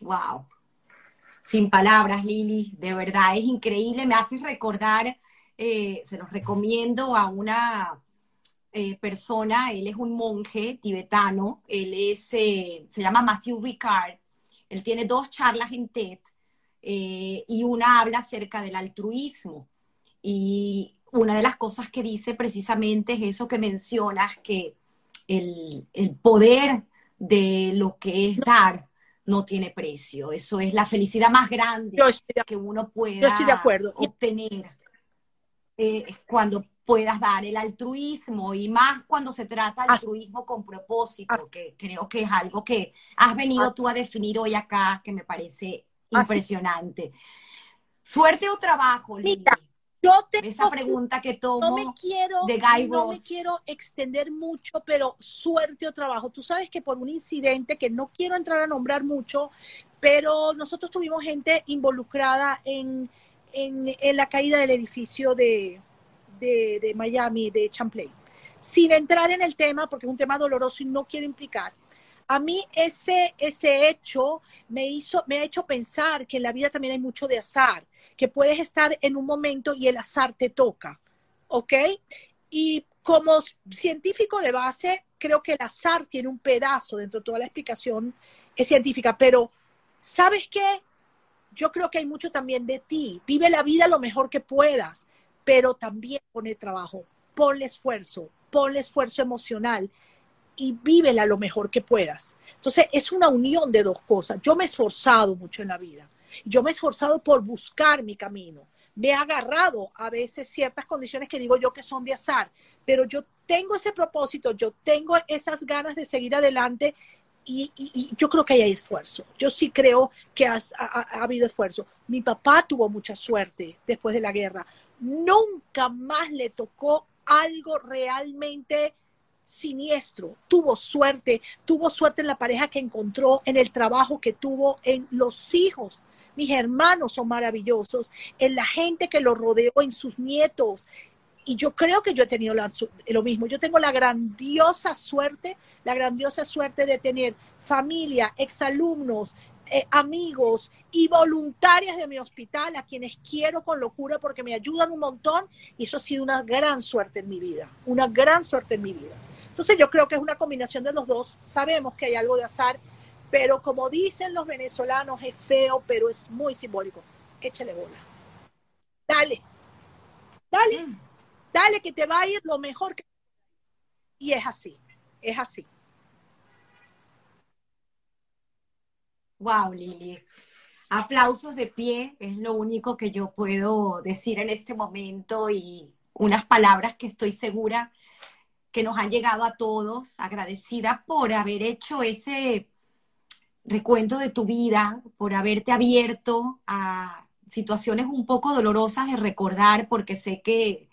Wow. Sin palabras, Lili, de verdad es increíble. Me haces recordar, eh, se los recomiendo a una eh, persona, él es un monje tibetano, él es, eh, se llama Matthew Ricard, él tiene dos charlas en TED y una habla acerca del altruismo. Y una de las cosas que dice precisamente es eso que mencionas, que el, el poder de lo que es dar no tiene precio. Eso es la felicidad más grande que uno pueda estoy de acuerdo. obtener cuando puedas dar, el altruismo y más cuando se trata de altruismo con propósito, que creo que es algo que has venido tú a definir hoy acá, que me parece impresionante. Suerte o trabajo, Lili. Yo esa pregunta que tomo no me quiero, de Guy No me quiero extender mucho, pero suerte o trabajo. Tú sabes que por un incidente que no quiero entrar a nombrar mucho, pero nosotros tuvimos gente involucrada en, en la caída del edificio de, de, Miami, de Champlain. Sin entrar en el tema, porque es un tema doloroso y no quiero implicar, a mí ese, ese hecho me, hizo, me ha hecho pensar que en la vida también hay mucho de azar, que puedes estar en un momento y el azar te toca, ¿ok? Y como científico de base, creo que el azar tiene un pedazo dentro de toda la explicación es científica, pero ¿sabes qué? Yo creo que hay mucho también de ti. Vive la vida lo mejor que puedas pero también pone trabajo, ponle esfuerzo, ponle esfuerzo emocional y vívela lo mejor que puedas. Entonces, es una unión de dos cosas. Yo me he esforzado mucho en la vida. Yo me he esforzado por buscar mi camino. Me he agarrado a veces ciertas condiciones que digo yo que son de azar, pero yo tengo ese propósito, yo tengo esas ganas de seguir adelante y, yo creo que hay esfuerzo. Yo sí creo que ha, ha, habido esfuerzo. Mi papá tuvo mucha suerte después de la guerra nunca más le tocó algo realmente siniestro. Tuvo suerte, tuvo suerte en la pareja que encontró, en el trabajo que tuvo, en los hijos. Mis hermanos son maravillosos, en la gente que lo rodeó, en sus nietos. Y yo creo que yo he tenido lo mismo. Yo tengo la grandiosa suerte, la grandiosa suerte de tener familia, exalumnos, eh, amigos y voluntarias de mi hospital a quienes quiero con locura porque me ayudan un montón y eso ha sido una gran suerte en mi vida, una gran suerte en mi vida. Entonces yo creo que es una combinación de los dos. Sabemos que hay algo de azar, pero como dicen los venezolanos, es feo, pero es muy simbólico. Échale bola. Dale, dale, mm. dale que te va a ir lo mejor que... Y es así, es así. Wow, Lili. Aplausos de pie es lo único que yo puedo decir en este momento y unas palabras que estoy segura que nos han llegado a todos, agradecida por haber hecho ese recuento de tu vida, por haberte abierto a situaciones un poco dolorosas de recordar, porque sé que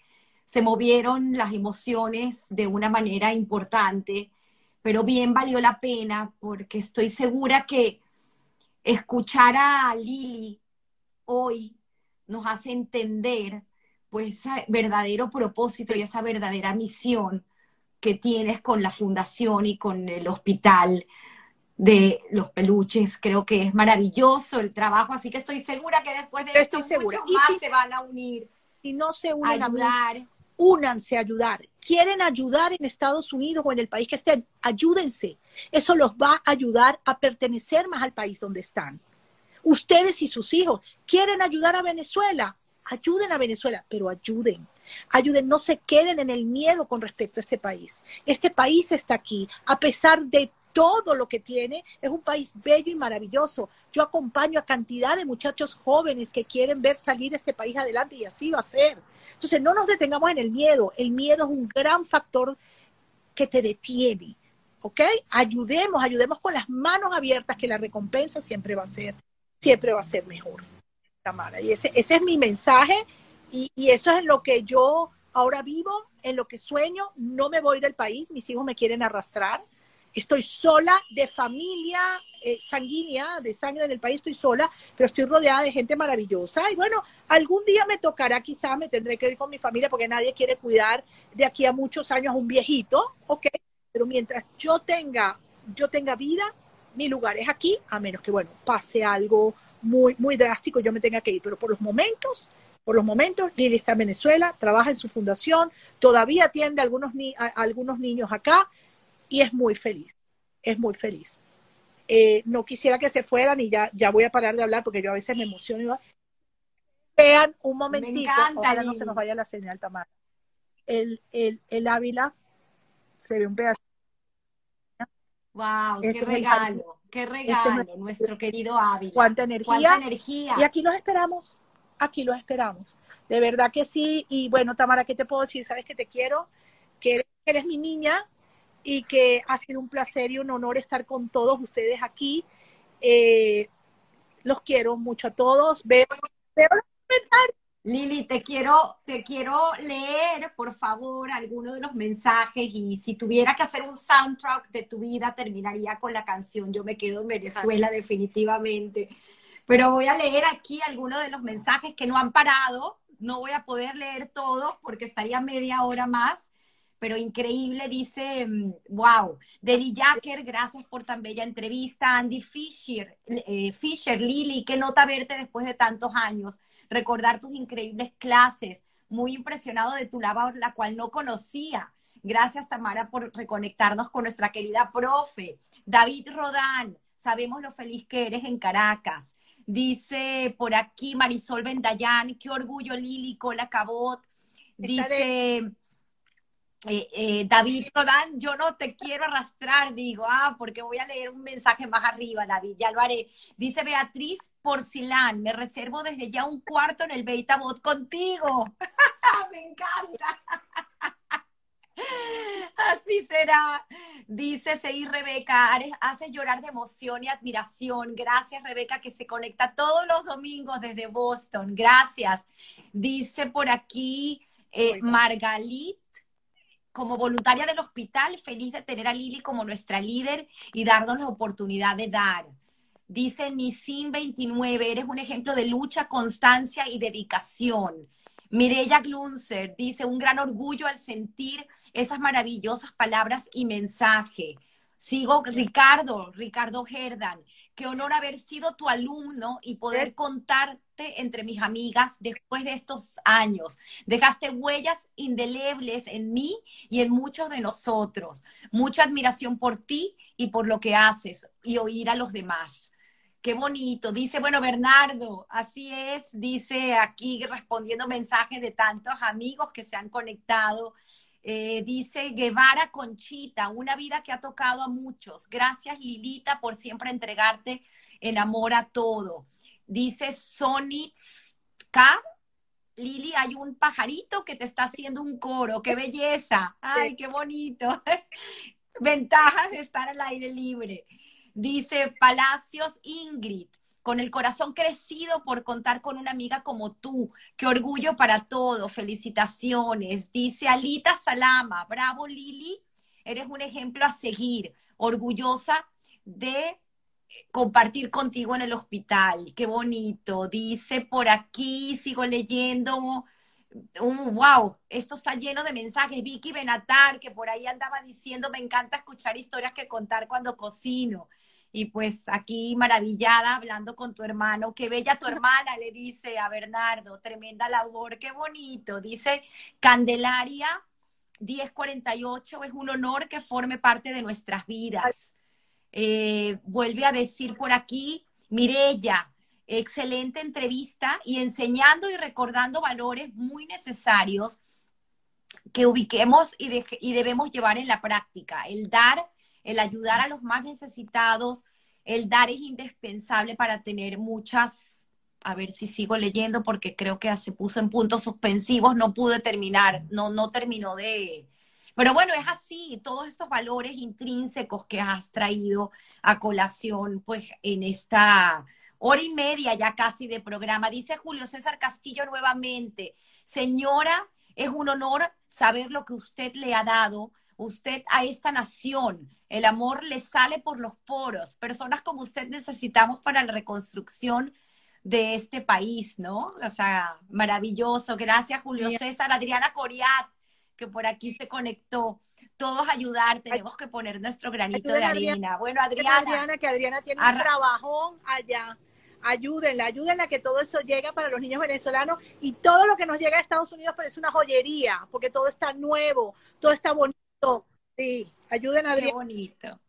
se movieron las emociones de una manera importante, pero bien valió la pena porque estoy segura que escuchar a Lili hoy nos hace entender pues ese verdadero propósito y esa verdadera misión que tienes con la fundación y con el hospital de los peluches. Creo que es maravilloso el trabajo, así que estoy segura que después de esto muchos más se van a unir. Y no se unen a ayudar. únanse a ayudar. Quieren ayudar en Estados Unidos o en el país que estén, ayúdense. Eso los va a ayudar a pertenecer más al país donde están. Ustedes y sus hijos quieren ayudar a Venezuela, ayuden a Venezuela, pero ayuden. Ayuden, no se queden en el miedo con respecto a este país. Este país está aquí, a pesar de todo lo que tiene, es un país bello y maravilloso. Yo acompaño a cantidad de muchachos jóvenes que quieren ver salir este país adelante y así va a ser. Entonces, no nos detengamos en el miedo. El miedo es un gran factor que te detiene. ¿Ok? Ayudemos, ayudemos con las manos abiertas que la recompensa siempre va a ser, siempre va a ser mejor. Tamara. Y ese, es mi mensaje y, eso es lo que yo ahora vivo, en lo que sueño. No me voy del país, mis hijos me quieren arrastrar Estoy sola de familia eh, sanguínea, de sangre en el país, estoy sola, pero estoy rodeada de gente maravillosa. Y bueno, algún día me tocará, quizá me tendré que ir con mi familia porque nadie quiere cuidar de aquí a muchos años a un viejito, ¿ok? Pero mientras yo tenga, yo tenga vida, mi lugar es aquí, a menos que, bueno, pase algo muy, muy drástico, yo me tenga que ir. Pero por los momentos, por los momentos, Lili está en Venezuela, trabaja en su fundación, todavía atiende algunos, a algunos niños acá y es muy feliz, es muy feliz. Eh, no quisiera que se fueran y ya, ya voy a parar de hablar porque yo a veces me emociono. Vean un momentito, ojalá no se nos vaya la señal, Tamara. El, el, el Ávila se ve un pedazo. Wow, qué este regalo, qué este regalo, nuestro querido Ávila. Cuánta energía. Cuánta energía. Y aquí los esperamos, aquí los esperamos. De verdad que sí. Y bueno, Tamara, ¿qué te puedo decir? Sabes que te quiero, que eres mi niña, y que ha sido un placer y un honor estar con todos ustedes aquí. Eh, los quiero mucho a todos. Veo, veo Lili, te quiero, te quiero leer, por favor, algunos de los mensajes y si tuviera que hacer un soundtrack de tu vida, terminaría con la canción Yo me quedo en Venezuela definitivamente. Pero voy a leer aquí algunos de los mensajes que no han parado. No voy a poder leer todos porque estaría media hora más pero increíble, dice, wow, mm, Deli Jacker, gracias por tan bella entrevista, Andy Fisher, eh, Fisher, Lili, qué nota verte después de tantos años, recordar tus increíbles clases, muy impresionado de tu labor, la cual no conocía. Gracias, Tamara, por reconectarnos con nuestra querida profe. David Rodán, sabemos lo feliz que eres en Caracas. Dice por aquí Marisol Bendayán, qué orgullo Lili, Cola Cabot. Dice eh, eh, David Rodán, yo no te quiero arrastrar, digo, ah, porque voy a leer un mensaje más arriba, David, ya lo haré. Dice Beatriz Porcilán, me reservo desde ya un cuarto en el Beta Bot contigo. (laughs) me encanta. Así será. Dice Sei Rebeca, hace llorar de emoción y admiración. Gracias, Rebeca, que se conecta todos los domingos desde Boston. Gracias. Dice por aquí eh, Margalit como voluntaria del hospital, feliz de tener a Lili como nuestra líder y darnos la oportunidad de dar. Dice Nisim 29, eres un ejemplo de lucha, constancia y dedicación. Mireya Glunzer dice, un gran orgullo al sentir esas maravillosas palabras y mensaje. Sigo Ricardo, Ricardo Herdan. Qué honor haber sido tu alumno y poder contarte entre mis amigas después de estos años. Dejaste huellas indelebles en mí y en muchos de nosotros. Mucha admiración por ti y por lo que haces y oír a los demás. Qué bonito. Dice, bueno, Bernardo, así es, dice aquí respondiendo mensajes de tantos amigos que se han conectado. Eh, dice Guevara Conchita, una vida que ha tocado a muchos. Gracias Lilita por siempre entregarte en amor a todo. dice Sonitska. Lili, hay un pajarito que te está haciendo un coro. ¡Qué belleza! ¡Ay, qué bonito! (laughs) Ventajas de estar al aire libre. Dice Palacios Ingrid con el corazón crecido por contar con una amiga como tú. Qué orgullo para todos. Felicitaciones. Dice Alita Salama. Bravo, Lili. Eres un ejemplo a seguir. Orgullosa de compartir contigo en el hospital. Qué bonito. Dice por aquí, sigo leyendo. wow, esto está lleno de mensajes. Vicky Benatar, que por ahí andaba diciendo, me encanta escuchar historias que contar cuando cocino y pues aquí maravillada hablando con tu hermano. Qué bella tu hermana, le dice a Bernardo. Tremenda labor, qué bonito. Dice Candelaria 1048, es un honor que forme parte de nuestras vidas. Eh, vuelve a decir por aquí, Mirella, excelente entrevista y enseñando y recordando valores muy necesarios que ubiquemos y, y debemos llevar en la práctica. El dar el ayudar a los más necesitados, el dar es indispensable para tener muchas, a ver si sigo leyendo porque creo que se puso en puntos suspensivos, no pude terminar, no, no terminó de... Pero bueno, es así, todos estos valores intrínsecos que has traído a colación, pues en esta hora y media ya casi de programa. Dice Julio César Castillo nuevamente, señora, es un honor saber lo que usted le ha dado usted a esta nación. El amor le sale por los poros. Personas como usted necesitamos para la reconstrucción de este país, ¿no? O sea, maravilloso. Gracias, Julio César. Adriana Coriat, que por aquí se conectó. Todos ayudar, tenemos que poner nuestro granito de arena. Bueno, Adriana. Adriana, que Adriana tiene un trabajón allá ayúdenla, ayúdenla que todo eso llega para los niños venezolanos y todo lo que nos llega a Estados Unidos parece una joyería, porque todo está nuevo, todo está bonito Sí, ayuden a Qué bonito.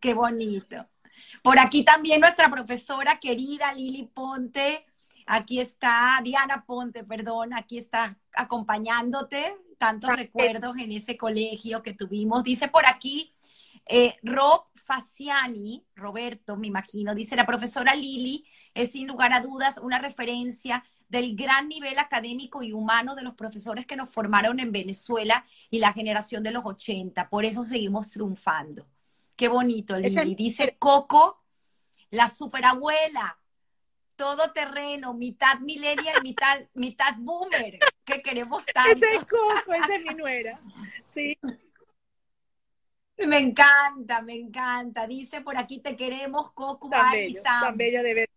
Qué bonito. Por aquí también nuestra profesora querida Lili Ponte. Aquí está Diana Ponte, perdón, aquí está acompañándote. Tantos recuerdos en ese colegio que tuvimos. Dice por aquí eh, Rob Faciani, Roberto, me imagino, dice la profesora Lili es sin lugar a dudas una referencia del gran nivel académico y humano de los profesores que nos formaron en Venezuela y la generación de los 80. Por eso seguimos triunfando. Qué bonito, Lili. Dice Coco, la superabuela, todo terreno, mitad millennial, (laughs) mitad, mitad boomer, que queremos (laughs) tanto. Ese es Coco, esa es mi nuera. Sí. Me encanta, me encanta. Dice por aquí te queremos, Coco, tan bello, tan bello de ver.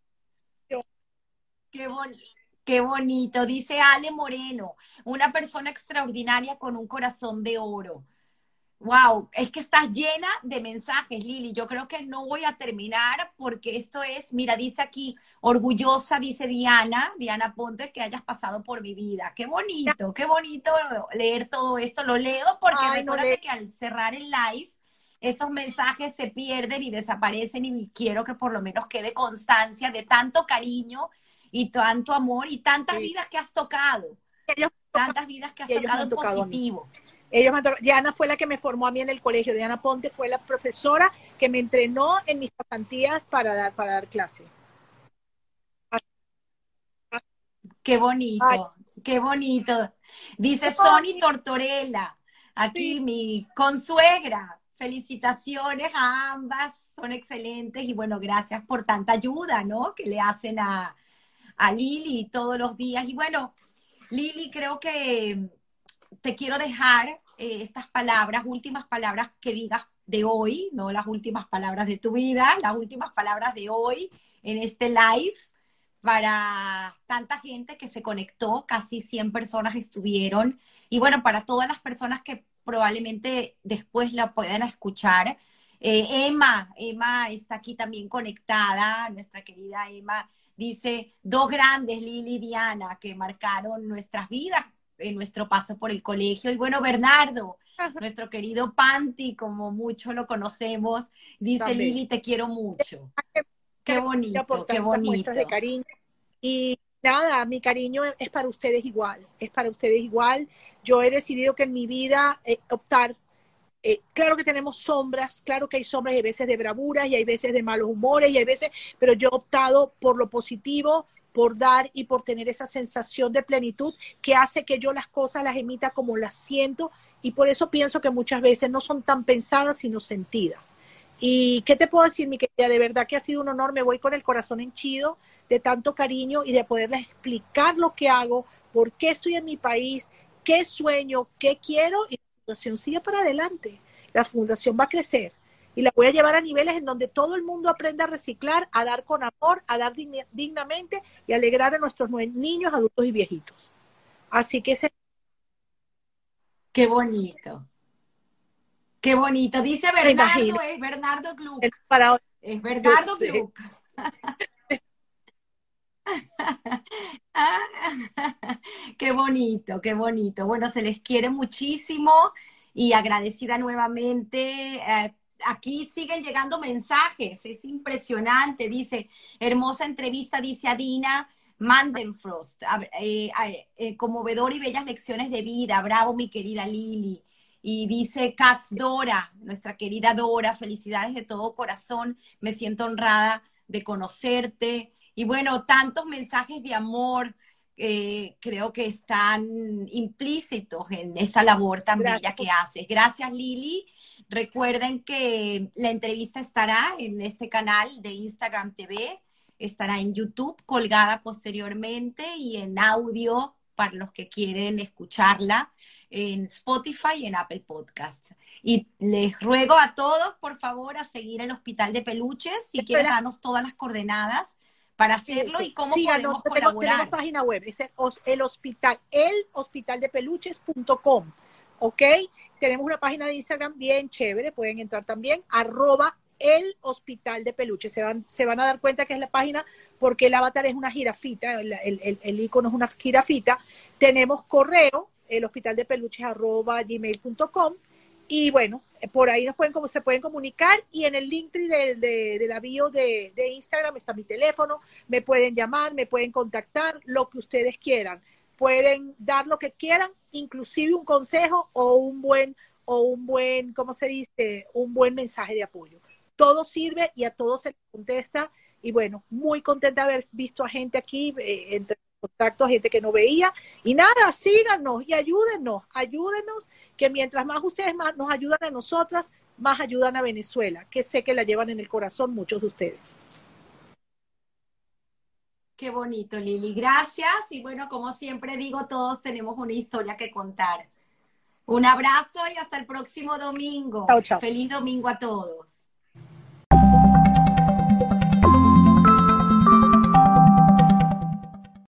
Qué bonito. Qué bonito, dice Ale Moreno, una persona extraordinaria con un corazón de oro. Wow, es que estás llena de mensajes, Lili. Yo creo que no voy a terminar porque esto es, mira, dice aquí, orgullosa, dice Diana, Diana Ponte, que hayas pasado por mi vida. Qué bonito, qué bonito leer todo esto. Lo leo porque recuerda que al cerrar el live, estos mensajes se pierden y desaparecen y quiero que por lo menos quede constancia de tanto cariño y tanto amor y tantas vidas que has tocado. tantas vidas que has tocado en positivo. Ellos Diana fue la que me formó a mí en el colegio. Diana Ponte fue la profesora que me entrenó en mis pasantías para dar, para dar clase. Qué bonito, qué bonito. Dice Sony Tortorella, aquí mi consuegra. Felicitaciones a ambas, son excelentes y bueno, gracias por tanta ayuda, ¿no? Que le hacen a, a Lili todos los días. Y bueno, Lili, creo que te quiero dejar eh, estas palabras, últimas palabras que digas de hoy, no las últimas palabras de tu vida, las últimas palabras de hoy en este live para tanta gente que se conectó, casi 100 personas estuvieron, y bueno, para todas las personas que probablemente después la puedan escuchar. Eh, Emma, Emma está aquí también conectada, nuestra querida Emma Dice, dos grandes, Lili y Diana, que marcaron nuestras vidas en nuestro paso por el colegio. Y bueno, Bernardo, nuestro querido Panti, como mucho lo conocemos, dice, Lili, te quiero mucho. Qué bonito, qué bonito. De cariño. Y nada, mi cariño es para ustedes igual, es para ustedes igual. Yo he decidido que en mi vida eh, optar eh, claro que tenemos sombras, claro que hay sombras y hay veces de bravura y hay veces de malos humores y hay veces, pero yo he optado por lo positivo, por dar y por tener esa sensación de plenitud que hace que yo las cosas las emita como las siento y por eso pienso que muchas veces no son tan pensadas sino sentidas. ¿Y qué te puedo decir, mi querida? De verdad que ha sido un honor, me voy con el corazón henchido de tanto cariño y de poderles explicar lo que hago, por qué estoy en mi país, qué sueño, qué quiero y fundación sigue para adelante. La fundación va a crecer y la voy a llevar a niveles en donde todo el mundo aprenda a reciclar, a dar con amor, a dar dignamente y alegrar a nuestros niños, adultos y viejitos. Así que ese... Qué bonito. Qué bonito. Dice Bernardo, es Bernardo Gluck. Es Bernardo Gluck. (laughs) (laughs) qué bonito, qué bonito. Bueno, se les quiere muchísimo y agradecida nuevamente. Eh, aquí siguen llegando mensajes, es impresionante. Dice, hermosa entrevista, dice Adina. Mandenfrost, eh, eh, conmovedor y bellas lecciones de vida. Bravo, mi querida Lili. Y dice Katz Dora, nuestra querida Dora, felicidades de todo corazón. Me siento honrada de conocerte. Y bueno, tantos mensajes de amor eh, creo que están implícitos en esa labor tan bella que haces. Gracias, Lili. Recuerden que la entrevista estará en este canal de Instagram TV, estará en YouTube colgada posteriormente y en audio para los que quieren escucharla en Spotify y en Apple Podcasts. Y les ruego a todos, por favor, a seguir el Hospital de Peluches, si quieren darnos todas las coordenadas para hacerlo y cómo podemos colaborar. Tenemos página web, es el, hospital, elhospitaldepeluches.com, ¿ok? Tenemos una página de Instagram bien chévere, pueden entrar también, arroba el hospital de peluches. Se van, se van a dar cuenta que es la página porque el avatar es una jirafita, el, el, el icono es una jirafita. Tenemos correo, el hospital de peluches arroba gmail.com y bueno, por ahí nos pueden, como se pueden comunicar y en el link de, de, de la bio de, de, Instagram está mi teléfono, me pueden llamar, me pueden contactar, lo que ustedes quieran. Pueden dar lo que quieran, inclusive un consejo o un buen, o un buen, ¿cómo se dice? Un buen mensaje de apoyo. Todo sirve y a todos se les contesta. Y bueno, muy contenta de haber visto a gente aquí eh, entre contacto a gente que no veía. Y nada, síganos y ayúdenos, ayúdenos, que mientras más ustedes más nos ayudan a nosotras, más ayudan a Venezuela, que sé que la llevan en el corazón muchos de ustedes. Qué bonito, Lili. Gracias. Y bueno, como siempre digo, todos tenemos una historia que contar. Un abrazo y hasta el próximo domingo. Feliz domingo a todos.